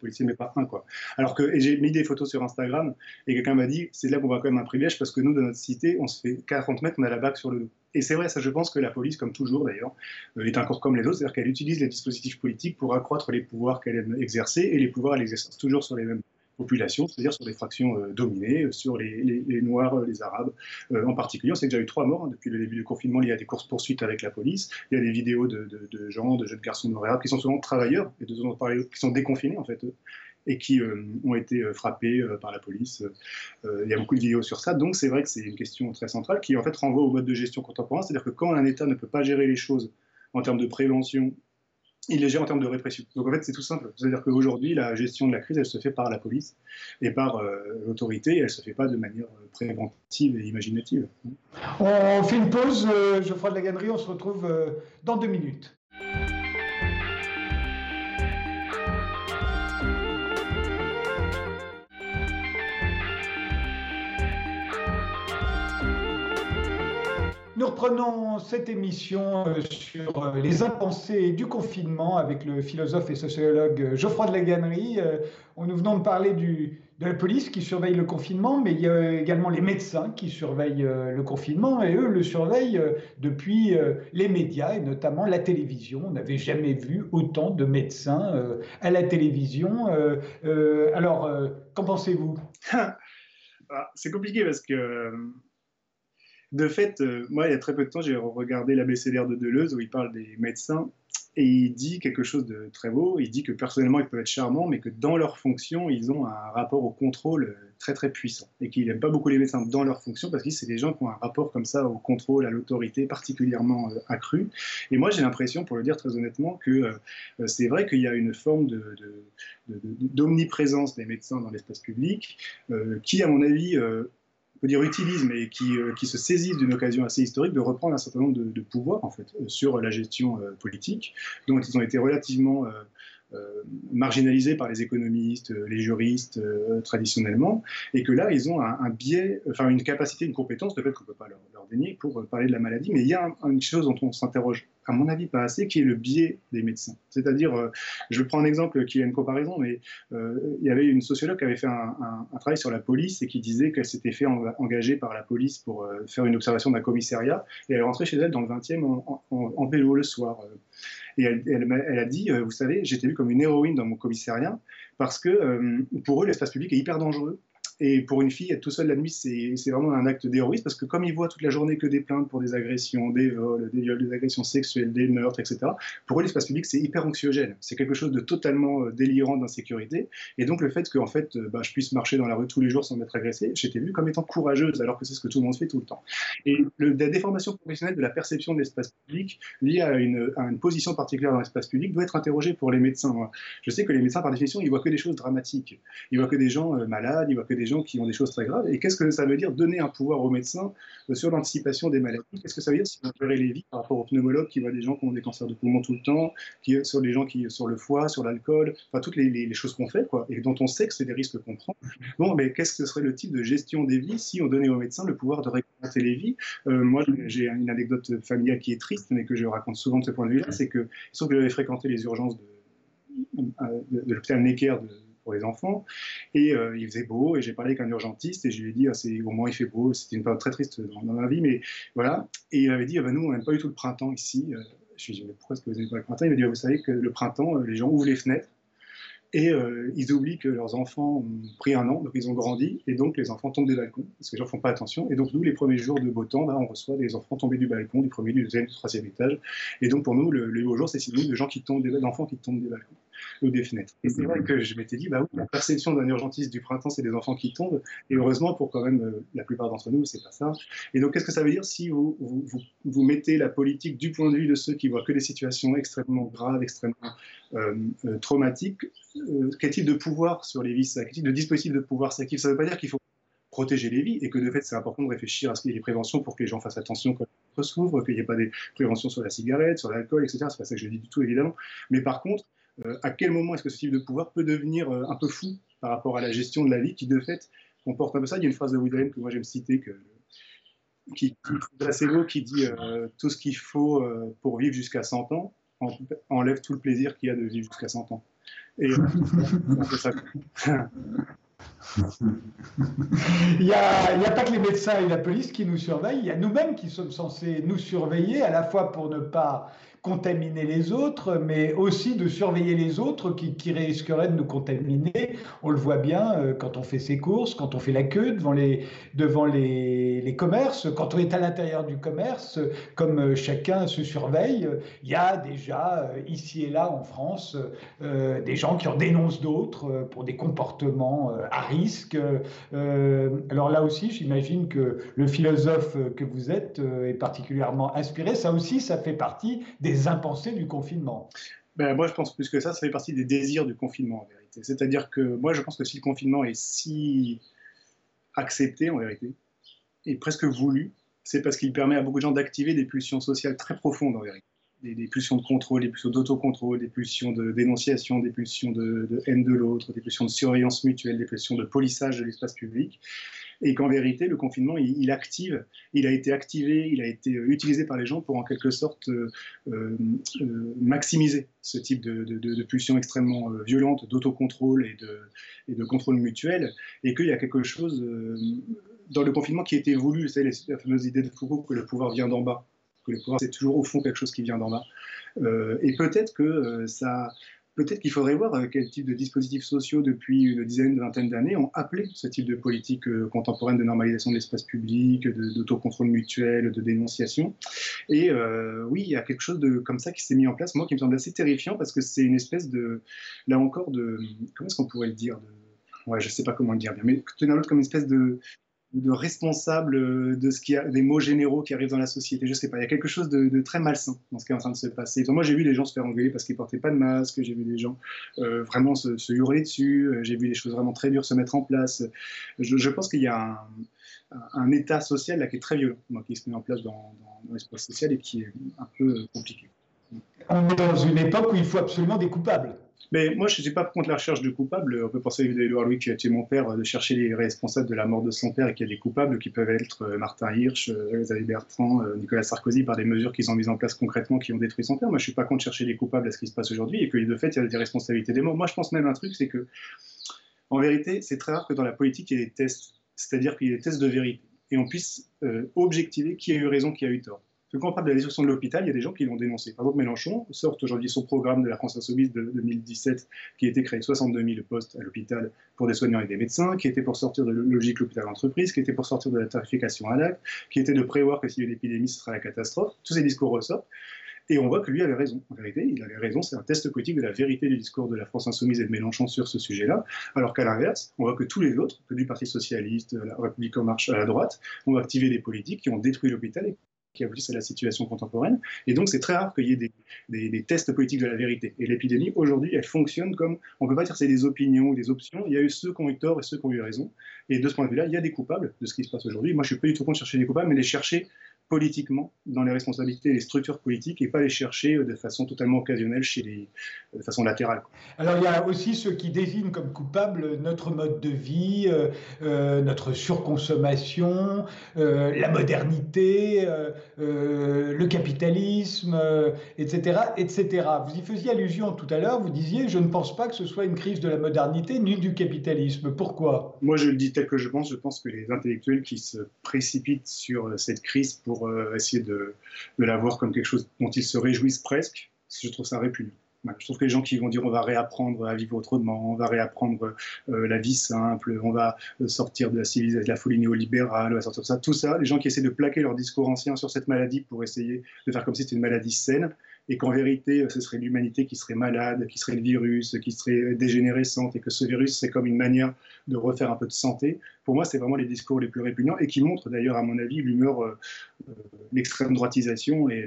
policiers, mais pas un quoi. Alors que j'ai mis des photos sur Instagram et quelqu'un m'a dit, c'est là qu'on voit quand même un privilège parce que nous, dans notre cité, on se fait 40 mètres, on a la bague sur le dos. Et c'est vrai, ça je pense que la police, comme toujours d'ailleurs, euh, est un corps comme les autres, c'est-à-dire qu'elle utilise les dispositifs politiques pour accroître les pouvoirs qu'elle aime exercer, et les pouvoirs, elle exerce toujours sur les mêmes c'est-à-dire sur des fractions euh, dominées, euh, sur les, Noirs, les Arabes en particulier. On sait que déjà eu trois morts hein, depuis le début du confinement y a des courses-poursuites avec la police. Il y a des vidéos de, gens, de jeunes garçons noirs arabes qui sont souvent travailleurs et de, qui sont déconfinés en fait et qui euh, ont été euh, frappés euh, par la police. il y a beaucoup de vidéos sur ça, donc c'est vrai que c'est une question très centrale qui en fait renvoie au mode de gestion contemporain, c'est-à-dire que quand un État ne peut pas gérer les choses en termes de prévention, il les gère en termes de répression. Donc en fait c'est tout simple, c'est-à-dire qu'aujourd'hui la gestion de la crise elle se fait par la police et par l'autorité, elle ne se fait pas de manière préventive et imaginative. On fait une pause, Geoffroy de la Gannerie, on se retrouve dans deux minutes. Nous reprenons cette émission euh, sur euh, les impensés du confinement avec le philosophe et sociologue Geoffroy de la Gannerie. Euh, nous venons de parler de la police qui surveille le confinement, mais il y a également les médecins qui surveillent le confinement et eux le surveillent depuis les médias et notamment la télévision. On n'avait jamais vu autant de médecins à la télévision. Alors, qu'en pensez-vous? Ah, C'est compliqué parce que de fait, euh, moi, il y a très peu de temps, j'ai regardé l'ABCDR de Deleuze où il parle des médecins et il dit quelque chose de très beau. Il dit que personnellement, ils peuvent être charmants, mais que dans leur fonction, ils ont un rapport au contrôle très très puissant et qu'il n'aime pas beaucoup les médecins dans leur fonction parce que c'est des gens qui ont un rapport comme ça au contrôle, à l'autorité particulièrement euh, accru. Et moi, j'ai l'impression, pour le dire très honnêtement, que euh, c'est vrai qu'il y a une forme d'omniprésence des médecins dans l'espace public qui, à mon avis, peut dire utilise, mais qui, euh, qui se saisissent d'une occasion assez historique de reprendre un certain nombre de, pouvoirs en fait, euh, sur la gestion euh, politique, dont ils ont été relativement marginalisés par les économistes, les juristes traditionnellement, et que là, ils ont un, biais, enfin une capacité, une compétence, de fait qu'on ne peut pas leur, leur, dénier pour parler de la maladie, mais il y a une chose dont on s'interroge à mon avis, pas assez, qui est le biais des médecins. C'est-à-dire, euh, je prends un exemple qui est une comparaison, mais euh, il y avait une sociologue qui avait fait un, travail sur la police et qui disait qu'elle s'était fait engager par la police pour euh, faire une observation d'un commissariat, et elle rentrait chez elle dans le 20e en, vélo le soir. Et elle, a dit, vous savez, j'étais vue comme une héroïne dans mon commissariat, parce que pour eux, l'espace public est hyper dangereux Et pour une fille, être tout seul la nuit, c'est vraiment un acte d'héroïsme parce que comme il voit toute la journée que des plaintes pour des agressions, des vols, des viols, des agressions sexuelles, des meurtres, etc., pour eux, l'espace public, c'est hyper anxiogène. C'est quelque chose de totalement euh, délirant d'insécurité. Et donc, le fait que en fait, euh, bah, je puisse marcher dans la rue tous les jours sans m'être agressé, j'étais vu comme étant courageuse, alors que c'est ce que tout le monde fait tout le temps. Et la déformation professionnelle de la perception de l'espace public liée à une, à une, position particulière dans l'espace public doit être interrogée pour les médecins. Je sais que les médecins, par définition, ils voient que des choses dramatiques. Ils voient que des gens euh, malades, ils voient que des gens qui ont des choses très graves. Et qu'est-ce que ça veut dire donner un pouvoir aux médecins euh, sur l'anticipation des maladies? Qu'est-ce que ça veut dire si on gérer les vies par rapport aux pneumologues qui voient des gens qui ont des cancers de poumon tout le temps, qui, sur les gens qui sur le foie, sur l'alcool, enfin toutes les, choses qu'on fait, quoi, et dont on sait que c'est des risques qu'on prend? Bon, mais qu'est-ce que serait le type de gestion des vies si on donnait aux médecins le pouvoir de récolter les vies? Euh, Moi, j'ai une anecdote familiale qui est triste, mais que je raconte souvent de ce point de vue-là, c'est que, sauf que j'avais fréquenté les urgences de, de, de l'hôpital Necker de pour les enfants. Et euh, il faisait beau, et j'ai parlé avec un urgentiste, et je lui ai dit, ah, c'est, au moins il fait beau, c'était une période très triste dans, ma vie, mais voilà. Et il avait dit, ah, ben, nous, on n'aime pas du tout le printemps ici. Euh, je lui ai dit, mais pourquoi est-ce que vous n'aimez pas le printemps? Il m'a dit, ah, vous savez que le printemps, euh, les gens ouvrent les fenêtres, et ils oublient que leurs enfants ont pris un an, donc ils ont grandi, et donc les enfants tombent des balcons, parce que les gens ne font pas attention. Et donc nous, les premiers jours de beau temps, on reçoit des enfants tombés du balcon, du premier, du deuxième, du troisième étage. Et donc pour nous, le, le beau jour, c'est signe de gens qui tombent, d'enfants qui tombent des balcons ou des fenêtres. Et c'est vrai que je m'étais dit, bah oui, la perception d'un urgentiste du printemps, c'est des enfants qui tombent. Et heureusement, pour quand même euh, la plupart d'entre nous, c'est pas ça. Et donc, qu'est-ce que ça veut dire si vous, vous, vous, vous, mettez la politique du point de vue de ceux qui voient que des situations extrêmement graves, extrêmement euh, euh, traumatiques euh, Quel type de pouvoir sur les vies Quel type de dispositif de pouvoir ça Ça ne veut pas dire qu'il faut protéger les vies et que de fait c'est important de réfléchir à ce qu'il y ait des préventions pour que les gens fassent attention quand ils s'ouvrent, qu'il n'y ait pas des préventions sur la cigarette, sur l'alcool, etc. C'est pas ça que je dis du tout évidemment. Mais par contre, à quel moment est-ce que ce type de pouvoir peut devenir euh, un peu fou par rapport à la gestion de la vie qui de fait comporte un peu ça? Il y a une phrase de Woodlane que moi j'aime citer que, qui, assez beau qui dit euh, tout ce qu'il faut pour vivre jusqu'à 100 ans enlève tout le plaisir qu'il y a de vivre jusqu'à 100 ans. Il n'y a, pas que les médecins et la police qui nous surveillent, il y a nous-mêmes qui sommes censés nous surveiller, à la fois pour ne pas contaminer les autres, mais aussi de surveiller les autres qui, risqueraient de nous contaminer. On le voit bien euh, quand on fait ses courses, quand on fait la queue devant les, devant les, les commerces, quand on est à l'intérieur du commerce, comme euh, chacun se surveille, il y a déjà euh, ici et là en France des gens qui en dénoncent d'autres pour des comportements à risque. alors là aussi, j'imagine que le philosophe que vous êtes est particulièrement inspiré. Ça aussi, ça fait partie des des impensés du confinement ben, Moi, je pense plus que ça, ça fait partie des désirs du confinement, en vérité. C'est-à-dire que moi, je pense que si le confinement est si accepté, en vérité, et presque voulu, c'est parce qu'il permet à beaucoup de gens d'activer des pulsions sociales très profondes, en vérité. Des, pulsions de contrôle, des pulsions d'autocontrôle, des pulsions de dénonciation, des pulsions de haine de l'autre, des pulsions de surveillance mutuelle, des pulsions de polissage de l'espace public et qu'en vérité, le confinement, il, active, il a été activé, il a été euh, utilisé par les gens pour en quelque sorte euh, euh, maximiser ce type de, de, pulsion extrêmement violente d'autocontrôle et de, contrôle mutuel, et qu'il y a quelque chose dans le confinement qui a été voulu, c'est la fameuse idée de Foucault que le pouvoir vient d'en bas, que le pouvoir c'est toujours au fond quelque chose qui vient d'en bas. Et peut-être que ça, peut-être qu'il faudrait voir euh, quel type de dispositifs sociaux depuis une dizaine, une vingtaine d'années ont appelé ce type de politique euh, contemporaine de normalisation de l'espace public, d'autocontrôle mutuel, de dénonciation. Et euh, oui, il y a quelque chose de comme ça qui s'est mis en place, moi qui me semble assez terrifiant parce que c'est une espèce de, là encore, de, comment est-ce qu'on pourrait le dire de, Ouais, je sais pas comment le dire bien, mais tenir l'autre comme une espèce de, de responsable euh, de ce qui a, des mots généraux qui arrivent dans la société. Je sais pas, il y a quelque chose de, très malsain dans ce qui est en train de se passer. Moi, j'ai vu des gens se faire engueuler parce qu'ils portaient pas de masque, j'ai vu des gens euh, vraiment se, hurler dessus, euh, j'ai vu des choses vraiment très dures se mettre en place. Je, pense qu'il y a un, état social là qui est très violent, qui se met en place dans l'espace social et qui est un peu compliqué. On est dans une époque où il faut absolument des coupables. Mais moi, je ne suis pas contre la recherche de coupables. On peut penser à Édouard Louis qui a tué mon père, de chercher les responsables de la mort de son père et qu'il y a des coupables qui peuvent être euh, Martin Hirsch, euh, Xavier Bertrand, euh, Nicolas Sarkozy par des mesures qu'ils ont mises en place concrètement qui ont détruit son père. Moi, je ne suis pas contre chercher des coupables à ce qui se passe aujourd'hui et que de fait, il y a des responsabilités des morts. Moi, je pense même un truc, c'est que, en vérité, c'est très rare que dans la politique, il y ait des tests, c'est-à-dire qu'il y ait des tests de vérité et on puisse euh, objectiver qui a eu raison, qui a eu tort. Quand on parle de la destruction de l'hôpital, il y a des gens qui l'ont dénoncé. Par exemple, Mélenchon sort aujourd'hui son programme de la France Insoumise de 2017 qui été créé 62 000 postes à l'hôpital pour des soignants et des médecins, qui était pour sortir de la logique l'hôpital entreprise, qui était pour sortir de la tarification à l'acte, qui était de prévoir que s'il y a une épidémie, ce sera la catastrophe. Tous ces discours ressortent. Et on voit que lui avait raison. En vérité, il avait raison. C'est un test politique de la vérité du discours de la France insoumise et de Mélenchon sur ce sujet-là. Alors qu'à l'inverse, on voit que tous les autres, que du Parti socialiste, la République en marche à la droite, ont activé des politiques qui ont détruit l'hôpital qui aboutissent à la situation contemporaine. Et donc, c'est très rare qu'il y ait des, des, tests politiques de la vérité. Et l'épidémie, aujourd'hui, elle fonctionne comme, on ne peut pas dire c'est des opinions ou des options, il y a eu ceux qui ont eu tort et ceux qui ont eu raison. Et de ce point de vue-là, il y a des coupables de ce qui se passe aujourd'hui. Moi, je ne suis pas du tout contre chercher des coupables, mais les chercher politiquement dans les responsabilités des structures politiques et pas les chercher euh, de façon totalement occasionnelle chez les, euh, de façon latérale. Alors il y a aussi ceux qui désignent comme coupables notre mode de vie, euh, notre surconsommation, la modernité, le capitalisme, etc., etc. Vous y faisiez allusion tout à l'heure, vous disiez je ne pense pas que ce soit une crise de la modernité ni du capitalisme. Pourquoi? Moi je le dis tel que je pense, je pense que les intellectuels qui se précipitent sur cette crise pour euh, essayer de, de, la voir comme quelque chose dont ils se réjouissent presque, je trouve ça répugnant. Je trouve que les gens qui vont dire on va réapprendre à vivre autrement, on va réapprendre euh, la vie simple, on va euh, sortir de la civilisation, de la folie néolibérale, on va sortir de ça, tout ça, les gens qui essaient de plaquer leur discours ancien sur cette maladie pour essayer de faire comme si c'était une maladie saine, et qu'en vérité, ce serait l'humanité qui serait malade, qui serait le virus, qui serait dégénérescente, et que ce virus, c'est comme une manière de refaire un peu de santé. Pour moi, c'est vraiment les discours les plus répugnants, et qui montrent d'ailleurs, à mon avis, l'humeur, euh, euh, l'extrême droitisation, et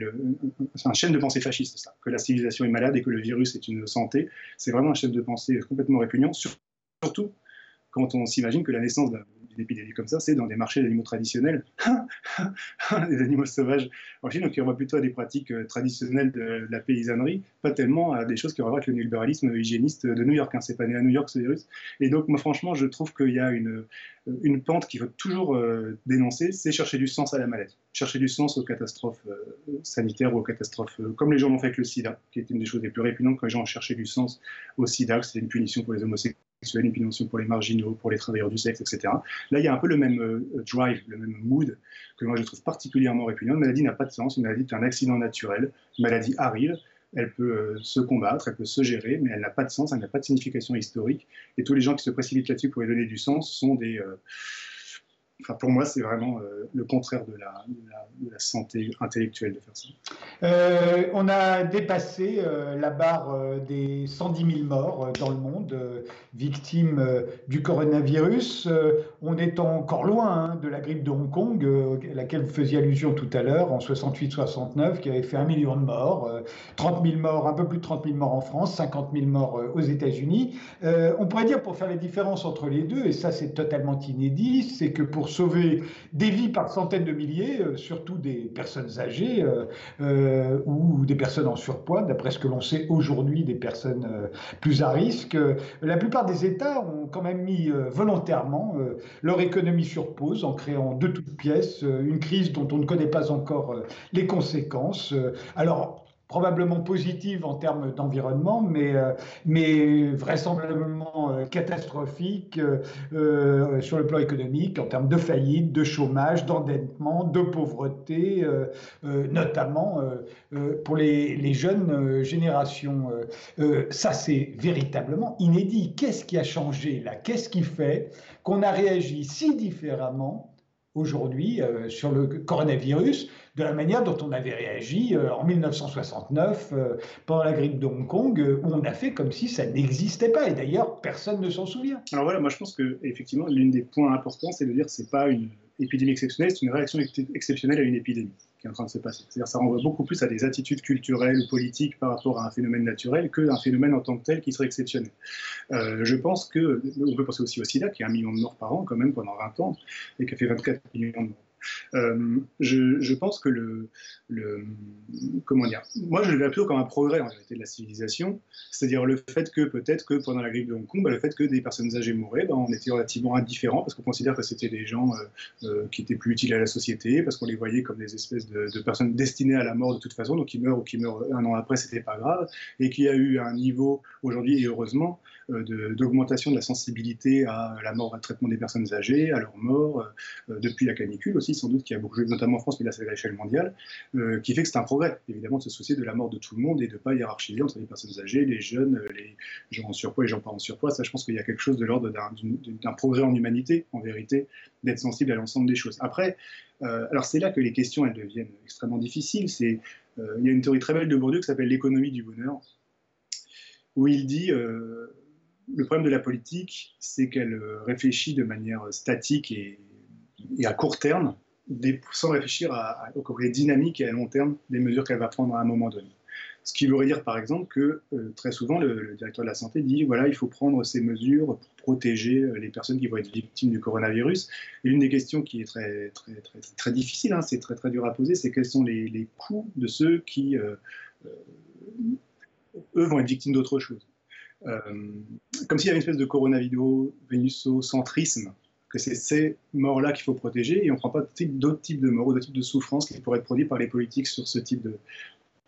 c'est un chaîne de pensée fasciste, ça, que la civilisation est malade et que le virus est une santé. C'est vraiment un chaîne de pensée complètement répugnant, surtout quand on s'imagine que la naissance d'un épidémie comme ça, c'est dans des marchés d'animaux traditionnels, des animaux sauvages en Chine, donc on voit plutôt à des pratiques euh, traditionnelles de, la paysannerie, pas tellement à des choses qui ont à voir avec le néolibéralisme hygiéniste de New York. Hein. C'est pas né à New York ce virus. Et donc, moi, franchement, je trouve qu'il y a une, une pente qu'il faut toujours euh, dénoncer, c'est chercher du sens à la maladie, chercher du sens aux catastrophes euh, sanitaires ou aux catastrophes, comme les gens l'ont fait avec le sida, qui était une des choses les plus répugnantes quand les gens ont cherché du sens au sida, c'était une punition pour les homosexuels une punition pour les marginaux, pour les travailleurs du sexe, etc. Là, il y a un peu le même euh, drive, le même mood que moi je trouve particulièrement répugnant. Une maladie n'a pas de sens, une maladie est un accident naturel, une maladie arrive, elle peut euh, se combattre, elle peut se gérer, mais elle n'a pas de sens, elle n'a pas de signification historique. Et tous les gens qui se précipitent là-dessus pour lui donner du sens sont des... Euh, pour moi, c'est vraiment euh, le contraire de la, santé intellectuelle de faire ça. Euh, on a dépassé euh, la barre des 110 000 morts dans le monde, victimes du coronavirus. on est encore loin hein, de la grippe de Hong Kong, à laquelle vous faisiez allusion tout à l'heure, en 68-69, qui avait fait un million de morts, 30 000 morts, un peu plus de 30 000 morts en France, 50 000 morts aux États-Unis. on pourrait dire, pour faire la différence entre les deux, et ça c'est totalement inédit, c'est que pour sauver des vies par centaines de milliers, euh, surtout des personnes âgées euh, euh, ou des personnes en surpoids, d'après ce que l'on sait aujourd'hui des personnes plus à risque. La plupart des États ont quand même mis volontairement leur économie sur pause en créant de toutes pièces une crise dont on ne connaît pas encore les conséquences. Alors, probablement positive en termes d'environnement, mais, euh, vraisemblablement euh, catastrophique euh, sur le plan économique, en termes de faillite, de chômage, d'endettement, de pauvreté, notamment pour les jeunes générations. ça, c'est véritablement inédit. Qu'est-ce qui a changé là? Qu'est-ce qui fait qu'on a réagi si différemment aujourd'hui sur le coronavirus de la manière dont on avait réagi euh, en 1969 euh, pendant la grippe de Hong Kong, euh, où on a fait comme si ça n'existait pas. Et d'ailleurs, personne ne s'en souvient. Alors voilà, moi je pense que effectivement, l'une des points importants, c'est de dire que c'est pas une épidémie exceptionnelle, c'est une réaction exceptionnelle à une épidémie qui est en train de se passer. C'est-à-dire ça renvoie beaucoup plus à des attitudes culturelles ou politiques par rapport à un phénomène naturel que un phénomène en tant que tel qui serait exceptionnel. je pense que, on peut penser aussi au sida, qui a un million de morts par an quand même pendant 20 ans, et qui a fait 24 millions de morts euh, je, pense que le, Comment dire Moi, je le vois plutôt comme un progrès en réalité de la civilisation. C'est-à-dire le fait que peut-être que pendant la grippe de Hong Kong, bah, le fait que des personnes âgées mouraient, bah, on était relativement indifférents parce qu'on considère que c'était des gens euh, euh, qui étaient plus utiles à la société, parce qu'on les voyait comme des espèces de, personnes destinées à la mort de toute façon, donc qui meurent ou qui meurent un an après, c'était pas grave, et qui a eu un niveau aujourd'hui, et heureusement, d'augmentation de, la sensibilité à la mort, au traitement des personnes âgées, à leur mort, depuis la canicule aussi sans doute qui a beaucoup notamment en France, mais là c'est à l'échelle mondiale, euh, qui fait que c'est un progrès, évidemment, de se soucier de la mort de tout le monde et de ne pas hiérarchiser entre les personnes âgées, les jeunes, les gens en surpoids et les gens pas en surpoids. Ça, je pense qu'il y a quelque chose de l'ordre d'un progrès en humanité, en vérité, d'être sensible à l'ensemble des choses. Après, euh, alors c'est là que les questions, elles deviennent extrêmement difficiles. Euh, il y a une théorie très belle de Bourdieu qui s'appelle l'économie du bonheur, où il dit le problème de la politique, c'est qu'elle réfléchit de manière statique et, à court terme, sans réfléchir à, aux dynamiques et à long terme des mesures qu'elle va prendre à un moment donné. Ce qui voudrait dire, par exemple, que euh, très souvent, le, directeur de la santé dit voilà, il faut prendre ces mesures pour protéger euh, les personnes qui vont être victimes du coronavirus. Et l'une des questions qui est très, très, très, très difficile, hein, c'est très, très dur à poser, c'est quels sont les, coûts de ceux qui, euh, eux, vont être victimes d'autre chose. comme s'il y avait une espèce de coronavirus-centrisme c'est ces morts-là qu'il faut protéger et on ne prend pas d'autres types de morts ou d'autres types de souffrances qui pourraient être produits par les politiques sur ce type de,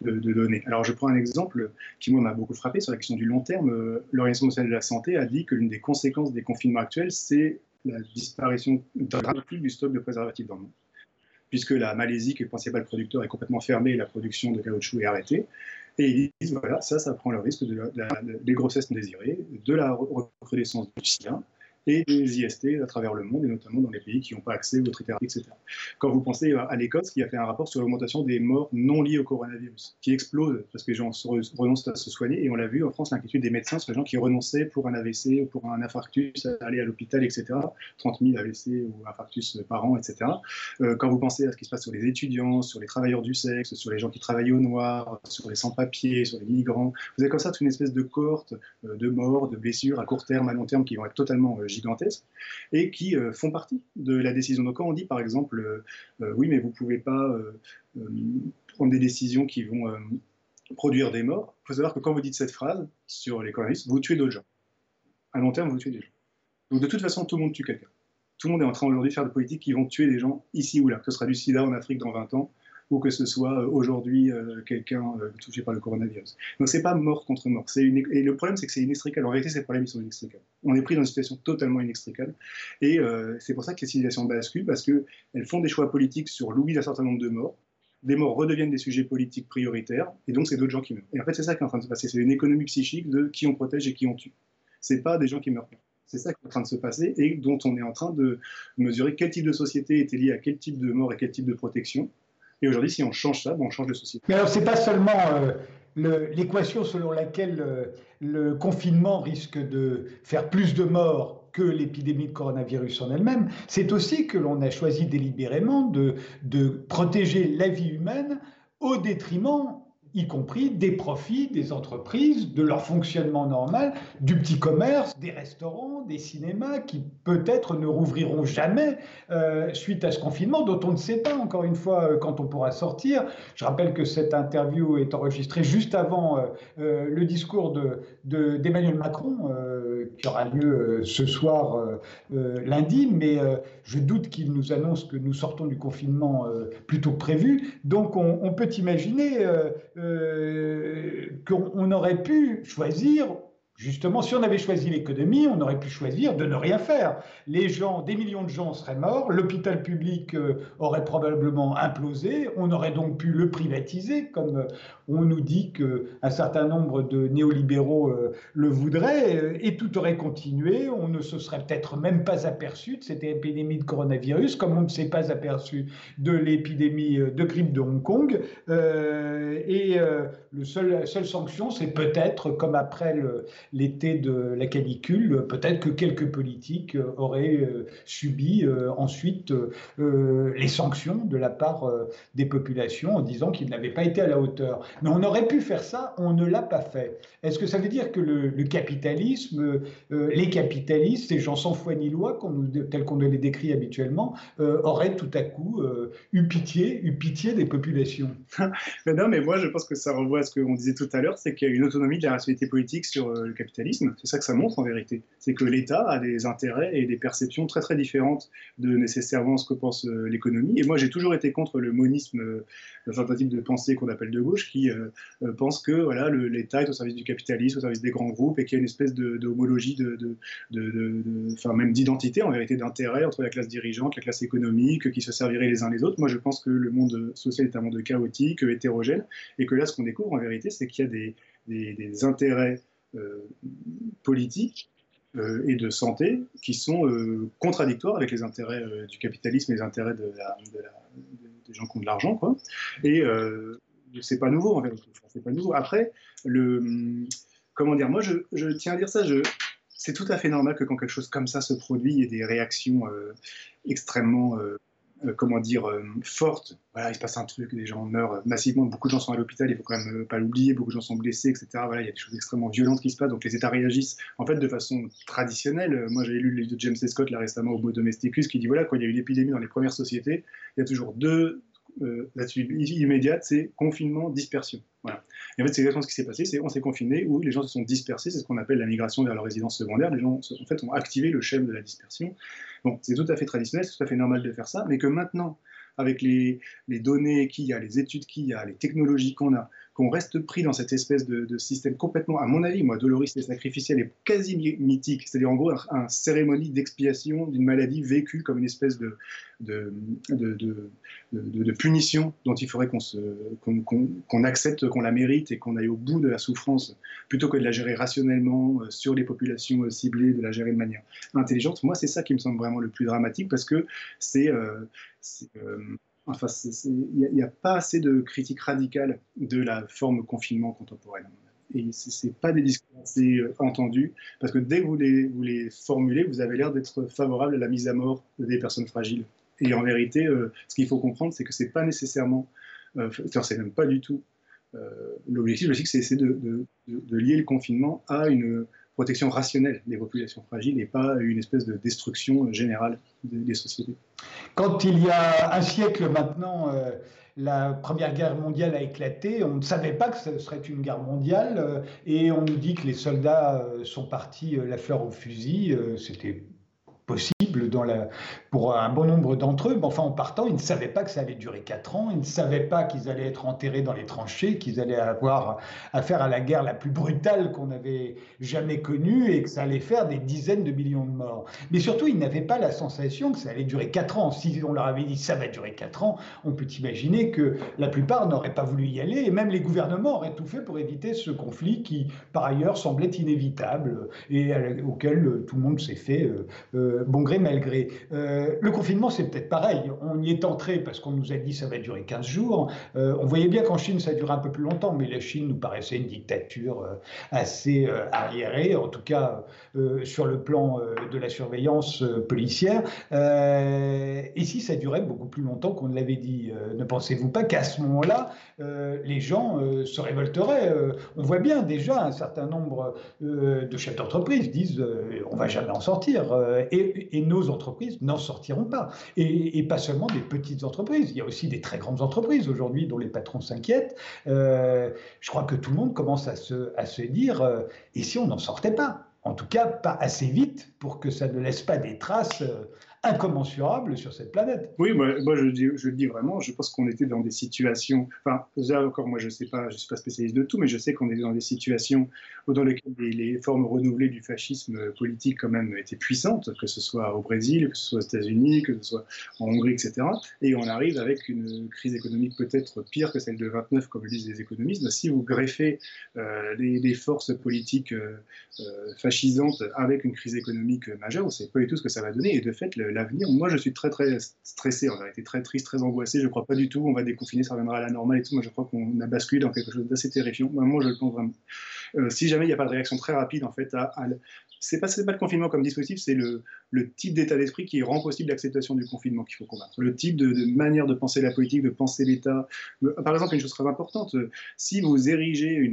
données. Alors je prends un exemple qui moi m'a beaucoup frappé sur la question du long terme. L'Organisation mondiale de la santé a dit que l'une des conséquences des confinements actuels, c'est la disparition dramatique du stock de préservatifs dans le monde. Puisque la Malaisie, qui est le principal producteur, est complètement fermée et la production de caoutchouc est arrêtée. Et ils disent, voilà, ça, ça prend le risque de des grossesses non désirées, de la recrudescence du sida, et des IST à travers le monde, et notamment dans les pays qui n'ont pas accès aux traités, etc. Quand vous pensez à l'Écosse, qui a fait un rapport sur l'augmentation des morts non liées au coronavirus, qui explose parce que les gens renoncent à se soigner, et on l'a vu en France, l'inquiétude des médecins sur les gens qui renonçaient pour un AVC ou pour un infarctus à aller à l'hôpital, etc. 30 000 AVC ou infarctus par an, etc. Euh, quand vous pensez à ce qui se passe sur les étudiants, sur les travailleurs du sexe, sur les gens qui travaillent au noir, sur les sans-papiers, sur les migrants, vous avez comme ça toute une espèce de cohorte euh, de morts, de blessures à court terme, à long terme, qui vont être totalement euh, gigantesques et qui euh, font partie de la décision. Donc quand on dit par exemple, euh, euh, oui mais vous ne pouvez pas prendre des décisions qui vont produire des morts, il faut savoir que quand vous dites cette phrase sur les coronavirus, vous tuez d'autres gens. À long terme, vous tuez des gens. Donc de toute façon, tout le monde tue quelqu'un. Tout le monde est en train aujourd'hui de faire des politiques qui vont tuer des gens ici ou là, que ce sera du sida en Afrique dans 20 ans, ou que ce soit euh, aujourd'hui euh, quelqu'un euh, touché par le coronavirus. Donc c'est pas mort contre mort. Une... Et le problème, c'est que c'est inextricable. En réalité, ces problèmes, ils sont inextricables. On est pris dans une situation totalement inextricable. Et c'est pour ça que les civilisations basculent, parce qu'elles font des choix politiques sur l'oubli d'un certain nombre de morts. Des morts redeviennent des sujets politiques prioritaires, et donc c'est d'autres gens qui meurent. Et en fait, c'est ça qui est en train de se passer. C'est une économie psychique de qui on protège et qui on tue. C'est pas des gens qui meurent C'est ça qui est en train de se passer et dont on est en train de mesurer quel type de société était lié à quel type de mort et quel type de protection. Et aujourd'hui, si on change ça, on change de société. Mais alors, c'est pas seulement euh, l'équation selon laquelle euh, le confinement risque de faire plus de morts que l'épidémie de coronavirus en elle-même, c'est aussi que l'on a choisi délibérément de, de protéger la vie humaine au détriment y compris des profits des entreprises, de leur fonctionnement normal, du petit commerce, des restaurants, des cinémas qui peut-être ne rouvriront jamais euh, suite à ce confinement dont on ne sait pas encore une fois euh, quand on pourra sortir. Je rappelle que cette interview est enregistrée juste avant euh, le discours d'Emmanuel de, Macron qui aura lieu ce soir lundi, mais je doute qu'il nous annonce que nous sortons du confinement plus tôt que prévu. Donc on, on peut imaginer euh, qu'on aurait pu choisir Justement, si on avait choisi l'économie, on aurait pu choisir de ne rien faire. Les gens, des millions de gens seraient morts, l'hôpital public euh, aurait probablement implosé, on aurait donc pu le privatiser, comme euh, on nous dit qu'un certain nombre de néolibéraux euh, le voudraient, et tout aurait continué, on ne se serait peut-être même pas aperçu de cette épidémie de coronavirus, comme on ne s'est pas aperçu de l'épidémie de grippe de Hong Kong. et le seul, la seule sanction, c'est peut-être, comme après le l'été de la canicule, peut-être que quelques politiques euh, auraient euh, subi euh, ensuite les sanctions de la part des populations en disant qu'ils n'avaient pas été à la hauteur. Mais on aurait pu faire ça, on ne l'a pas fait. Est-ce que ça veut dire que le, capitalisme, les capitalistes, ces gens sans foi ni loi, tels qu'on les décrit habituellement, auraient tout à coup eu pitié, eu pitié des populations? Mais Non, mais moi je pense que ça renvoie à ce qu'on disait tout à l'heure, c'est qu'il y a une autonomie de la rationalité politique sur capitalisme. C'est ça que ça montre en vérité. C'est que l'État a des intérêts et des perceptions très très différentes de nécessairement ce que pense euh, l'économie. Et moi, j'ai toujours été contre le monisme, euh, certain type de pensée qu'on appelle de gauche, qui pense que voilà, l'État est au service du capitalisme, au service des grands groupes, et qu'il y a une espèce d'homologie, de, de, de, enfin même d'identité en vérité, d'intérêt entre la classe dirigeante, la classe économique, qui se serviraient les uns les autres. Moi, je pense que le monde social est un monde chaotique, hétérogène, et que là, ce qu'on découvre en vérité, c'est qu'il y a des intérêts euh, politiques euh, et de santé qui sont euh, contradictoires avec les intérêts du capitalisme et les intérêts de des gens qui ont de l'argent. Et c'est pas nouveau. C'est pas nouveau. Après, le, comment dire, moi je, tiens à dire ça, c'est tout à fait normal que quand quelque chose comme ça se produit, il y ait des réactions extrêmement euh, comment dire, euh, forte. Voilà, il se passe un truc, des gens meurent massivement, beaucoup de gens sont à l'hôpital, il faut quand même euh, pas l'oublier, beaucoup de gens sont blessés, etc. Voilà, il y a des choses extrêmement violentes qui se passent, donc les États réagissent en fait de façon traditionnelle. Moi, j'ai lu le livre de James. Scott là récemment au Beau Domesticus qui dit voilà, quand il y a eu l'épidémie dans les premières sociétés, il y a toujours deux euh, là-dessus immédiate, c'est confinement, dispersion. Voilà. Et en fait, c'est exactement ce qui s'est passé, c'est on s'est confiné où les gens se sont dispersés, c'est ce qu'on appelle la migration vers leur résidence secondaire. Les gens, en fait, ont activé le schéma de la dispersion. Bon, c'est tout à fait traditionnel, c'est tout à fait normal de faire ça, mais que maintenant, avec les, les données qu'il y a, les études qu'il y a, les technologies qu'on a, qu'on reste pris dans cette espèce de, système complètement, à mon avis, moi, doloriste et sacrificiel et quasi mythique, c'est-à-dire en gros un, cérémonie d'expiation d'une maladie vécue comme une espèce de punition dont il faudrait qu'on accepte qu'on la mérite et qu'on aille au bout de la souffrance, plutôt que de la gérer rationnellement euh, sur les populations euh, ciblées, de la gérer de manière intelligente. Moi, c'est ça qui me semble vraiment le plus dramatique parce que c'est... Euh, Enfin, il n'y a, pas assez de critique radicale de la forme confinement contemporaine. Et ce n'est pas des discours assez euh, entendus, parce que dès que vous les, formulez, vous avez l'air d'être favorable à la mise à mort des personnes fragiles. Et en vérité, euh, ce qu'il faut comprendre, c'est que ce n'est pas nécessairement, euh, c'est même pas du tout l'objectif. L'objectif, c'est de, lier le confinement à une protection rationnelle des populations fragiles et pas une espèce de destruction générale des, sociétés. Quand il y a un siècle maintenant, euh, la Première Guerre mondiale a éclaté, on ne savait pas que ce serait une guerre mondiale euh, et on nous dit que les soldats euh, sont partis la fleur au fusil. C'était possible pour un bon nombre d'entre eux. Mais enfin, en partant, ils ne savaient pas que ça allait durer quatre ans. Ils ne savaient pas qu'ils allaient être enterrés dans les tranchées, qu'ils allaient avoir affaire à la guerre la plus brutale qu'on avait jamais connue et que ça allait faire des dizaines de millions de morts. Mais surtout, ils n'avaient pas la sensation que ça allait durer quatre ans. Si on leur avait dit ça va durer quatre ans, on peut imaginer que la plupart n'auraient pas voulu y aller et même les gouvernements auraient tout fait pour éviter ce conflit qui, par ailleurs, semblait inévitable et auquel tout le monde s'est fait euh, euh, bon gré, mal gré. Euh, le confinement, c'est peut-être pareil. On y est entré parce qu'on nous a dit que ça va durer 15 jours. Euh, on voyait bien qu'en Chine, ça durait un peu plus longtemps, mais la Chine nous paraissait une dictature assez arriérée, en tout cas sur le plan de la surveillance policière. ici, ça durait beaucoup plus longtemps qu'on ne l'avait dit. ne pensez-vous pas qu'à ce moment-là, les gens se révolteraient On voit bien déjà un certain nombre de chefs d'entreprise disent on va jamais en sortir. et et, nos entreprises n'en sortiront pas. Et, pas seulement des petites entreprises, il y a aussi des très grandes entreprises aujourd'hui dont les patrons s'inquiètent. Euh, je crois que tout le monde commence à se, à se dire, euh, et si on n'en sortait pas? En tout cas, pas assez vite pour que ça ne laisse pas des traces euh, incommensurable sur cette planète. Oui, moi, je, dis, je dis vraiment, je pense qu'on était dans des situations, enfin, là encore, moi je ne sais pas, je suis pas spécialiste de tout, mais je sais qu'on est dans des situations dans lesquelles les, formes renouvelées du fascisme politique quand même étaient puissantes, que ce soit au Brésil, que ce soit aux États-Unis, que ce soit en Hongrie, etc. Et on arrive avec une crise économique peut-être pire que celle de 29, comme le disent les économistes. Si vous greffez euh, les, forces politiques euh, euh, fascisantes avec une crise économique majeure, on ne sait pas du tout ce que ça va donner. Et de fait, le, l'avenir. Moi, je suis très, très stressé, on a été très triste, très angoissé. Je crois pas du tout on va déconfiner, ça reviendra à la normale et tout. Moi, je crois qu'on a basculé dans quelque chose d'assez terrifiant. Moi, je le pense vraiment. Euh, si jamais il n'y a pas de réaction très rapide, en fait, à, c'est pas, le confinement comme dispositif, c'est le, type d'état d'esprit qui rend possible l'acceptation du confinement qu'il faut combattre. Le type de, manière de penser la politique, de penser l'État. Par exemple, une chose très importante, si vous érigez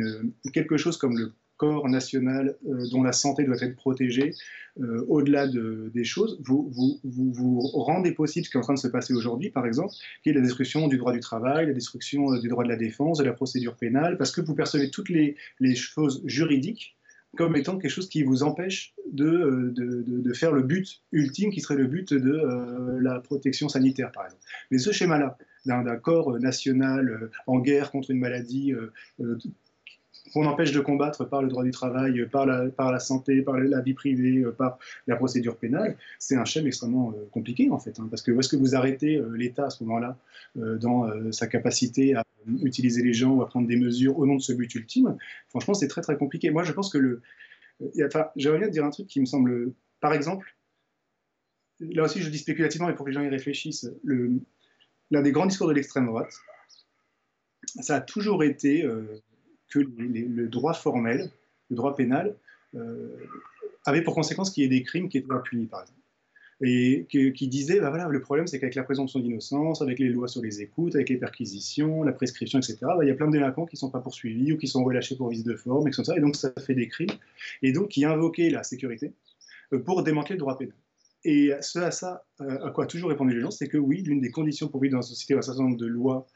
quelque chose comme le corps national euh, dont la santé doit être protégée, euh, au-delà de, des choses, vous, vous, rendez possible ce qui est en train de se passer aujourd'hui, par exemple, qui est la destruction du droit du travail, la destruction euh, du droit de la défense, de la procédure pénale, parce que vous percevez toutes les, choses juridiques comme étant quelque chose qui vous empêche de, de, de, faire le but ultime qui serait le but de la protection sanitaire, par exemple. Mais ce schéma-là, d'un corps national en guerre contre une maladie qu'on empêche de combattre par le droit du travail, par la, par la santé, par la vie privée, euh, par la procédure pénale, c'est un schéma extrêmement euh, compliqué en fait. Hein, parce que où est-ce que vous arrêtez euh, l'État à ce moment-là dans sa capacité à utiliser les gens ou à prendre des mesures au nom de ce but ultime? Franchement, c'est très très compliqué. Moi, je pense que le. Enfin, j'aimerais bien dire un truc qui me semble. Par exemple, là aussi je dis spéculativement, mais pour que les gens y réfléchissent, l'un des grands discours de l'extrême droite, ça a toujours été que le droit formel, le droit pénal, euh, avait pour conséquence qu'il y ait des crimes qui étaient punis, par exemple. Et qui disait, bah voilà, le problème c'est qu'avec la présomption d'innocence, avec les lois sur les écoutes, avec les perquisitions, la prescription, etc., bah, il y a plein de délinquants qui ne sont pas poursuivis ou qui sont relâchés pour vice de forme, etc. Et donc ça fait des crimes. Et donc qui invoquait la sécurité euh, pour démanteler le droit pénal. Et ce à ça, euh, à quoi a toujours répondu les gens, c'est que oui, l'une des conditions pour vivre dans une société un certain nombre de lois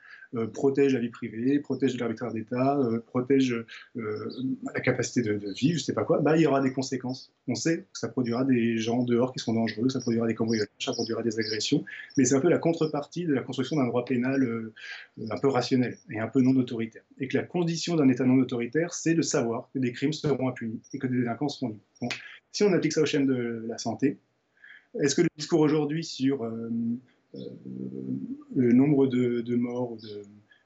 protège la vie privée, protège l'arbitraire d'État, euh, protège euh, la capacité de, vivre, je sais pas quoi, bah, il y aura des conséquences. On sait que ça produira des gens dehors qui seront dangereux, ça produira des cambriolages, ça produira des agressions, mais c'est un peu la contrepartie de la construction d'un droit pénal un peu rationnel et un peu non autoritaire. Et que la condition d'un État non autoritaire, c'est de savoir que des crimes seront impunis et que des délinquants seront libres. si on applique ça aux chaînes de la santé, est-ce que le discours aujourd'hui sur euh, le nombre de, morts,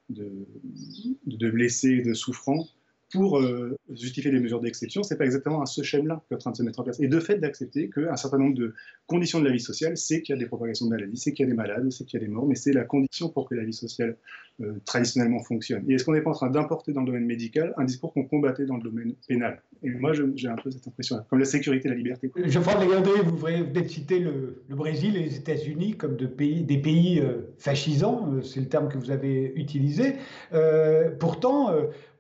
de, blessés, de souffrants, pour euh, justifier les mesures d'exception, c'est pas exactement un ce schéma-là qui est en train de se mettre en place. Et de fait d'accepter qu'un certain nombre de conditions de la vie sociale, c'est qu'il y a des propagations de maladies, c'est qu'il y a des malades, c'est qu'il y a des morts, mais c'est la condition pour que la vie sociale euh, traditionnellement fonctionne. Et est-ce qu'on n'est pas en train d'importer dans le domaine médical un discours qu'on combattait dans le domaine pénal? Et moi, j'ai un peu cette impression-là, comme la sécurité et la liberté. Je crois que vous venez de citer le, Brésil et les États-Unis comme de pays, des pays euh, fascisants, c'est le terme que vous avez utilisé. pourtant,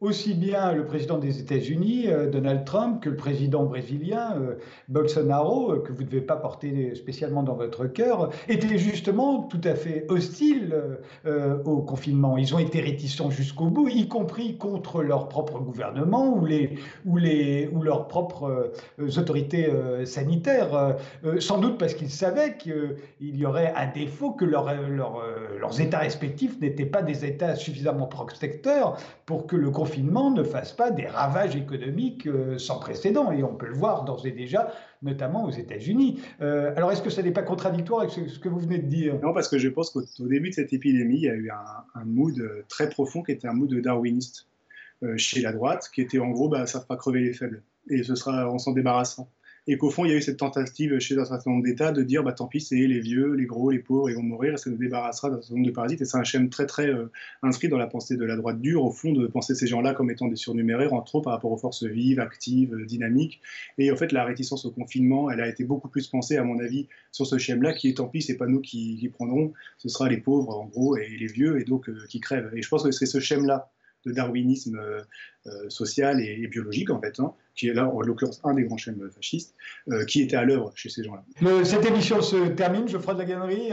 aussi bien le président des États-Unis, euh, Donald Trump, que le président brésilien, euh, Bolsonaro, euh, que vous ne devez pas porter spécialement dans votre cœur, étaient justement tout à fait hostiles au confinement. Ils ont été réticents jusqu'au bout, y compris contre leur propre gouvernement ou, leurs propres autorités sanitaires, sans doute parce qu'ils savaient qu'il y aurait à défaut que leur, leurs États respectifs n'étaient pas des États suffisamment protecteurs pour que le confinement ne fasse pas des ravages économiques euh, sans précédent. Et on peut le voir d'ores et déjà, notamment aux États-Unis. Euh, alors, est-ce que ça n'est pas contradictoire avec ce, que vous venez de dire? Non, parce que je pense qu'au début de cette épidémie, il y a eu un, mood euh, très profond qui était un mood darwiniste chez la droite, qui était en gros, bah, ça ne va pas crever les faibles. Et ce sera, on s'en débarrassera et qu'au fond, il y a eu cette tentative chez un certain nombre d'États de dire bah, tant pis, c'est les vieux, les gros, les pauvres, ils vont mourir, et ça nous débarrassera d'un certain nombre de parasites. Et c'est un schéma très, très euh, inscrit dans la pensée de la droite dure, au fond, de penser ces gens-là comme étant des surnuméraires, en trop par rapport aux forces vives, actives, euh, dynamiques. Et en fait, la réticence au confinement, elle a été beaucoup plus pensée, à mon avis, sur ce schéma-là, qui est tant pis, c'est pas nous qui, qui, prendrons, ce sera les pauvres, en gros, et les vieux, et donc euh, qui crèvent. Et je pense que c'est ce schéma-là de darwinisme euh, euh, social et, biologique, en fait, hein, qui est là, en l'occurrence, un des grands schèmes fascistes, euh, qui était à l'œuvre chez ces gens-là. Cette émission se termine, ferai de la galerie.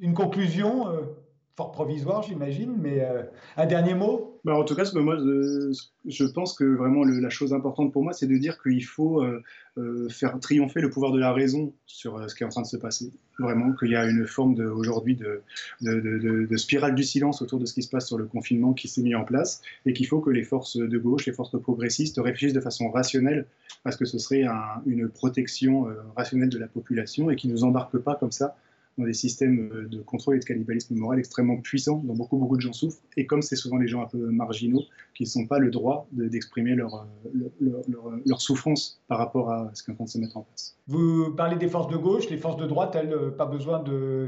une conclusion, fort provisoire, j'imagine, mais un dernier mot? Bah, en tout cas, moi, je, pense que vraiment la chose importante pour moi, c'est de dire qu'il faut faire triompher le pouvoir de la raison sur ce qui est en train de se passer. Vraiment qu'il y a une forme aujourd'hui de, de, spirale du silence autour de ce qui se passe sur le confinement qui s'est mis en place et qu'il faut que les forces de gauche, les forces progressistes réfléchissent de façon rationnelle parce que ce serait une protection euh, rationnelle de la population et qui ne nous embarque pas comme ça dans des systèmes euh, de contrôle et de cannibalisme moral extrêmement puissants, dont beaucoup, beaucoup de gens souffrent. Et comme c'est souvent les gens un peu marginaux, qui n'ont pas le droit d'exprimer leur, euh, leur, leur, souffrance par rapport à ce qu'on est en se mettre en place. Vous parlez des forces de gauche, les forces de droite, elles, euh, pas besoin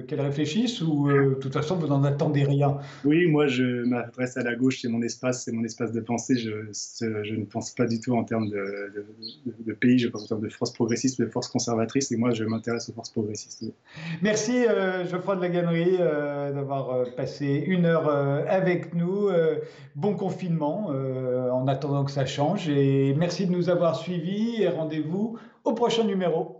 qu'elles réfléchissent ou de toute façon vous n'en attendez rien? Oui, moi je m'adresse à la gauche, c'est mon espace, c'est mon espace de pensée. Je, je, ne pense pas du tout en termes de, de, pays, je pense en termes de forces progressistes, de forces conservatrices, et moi je m'intéresse aux forces progressistes. Merci euh, Geoffroy de la Gannerie, euh, d'avoir euh, passé une heure avec nous. bon confinement en attendant que ça change. Et merci de nous avoir suivis et rendez-vous au prochain numéro.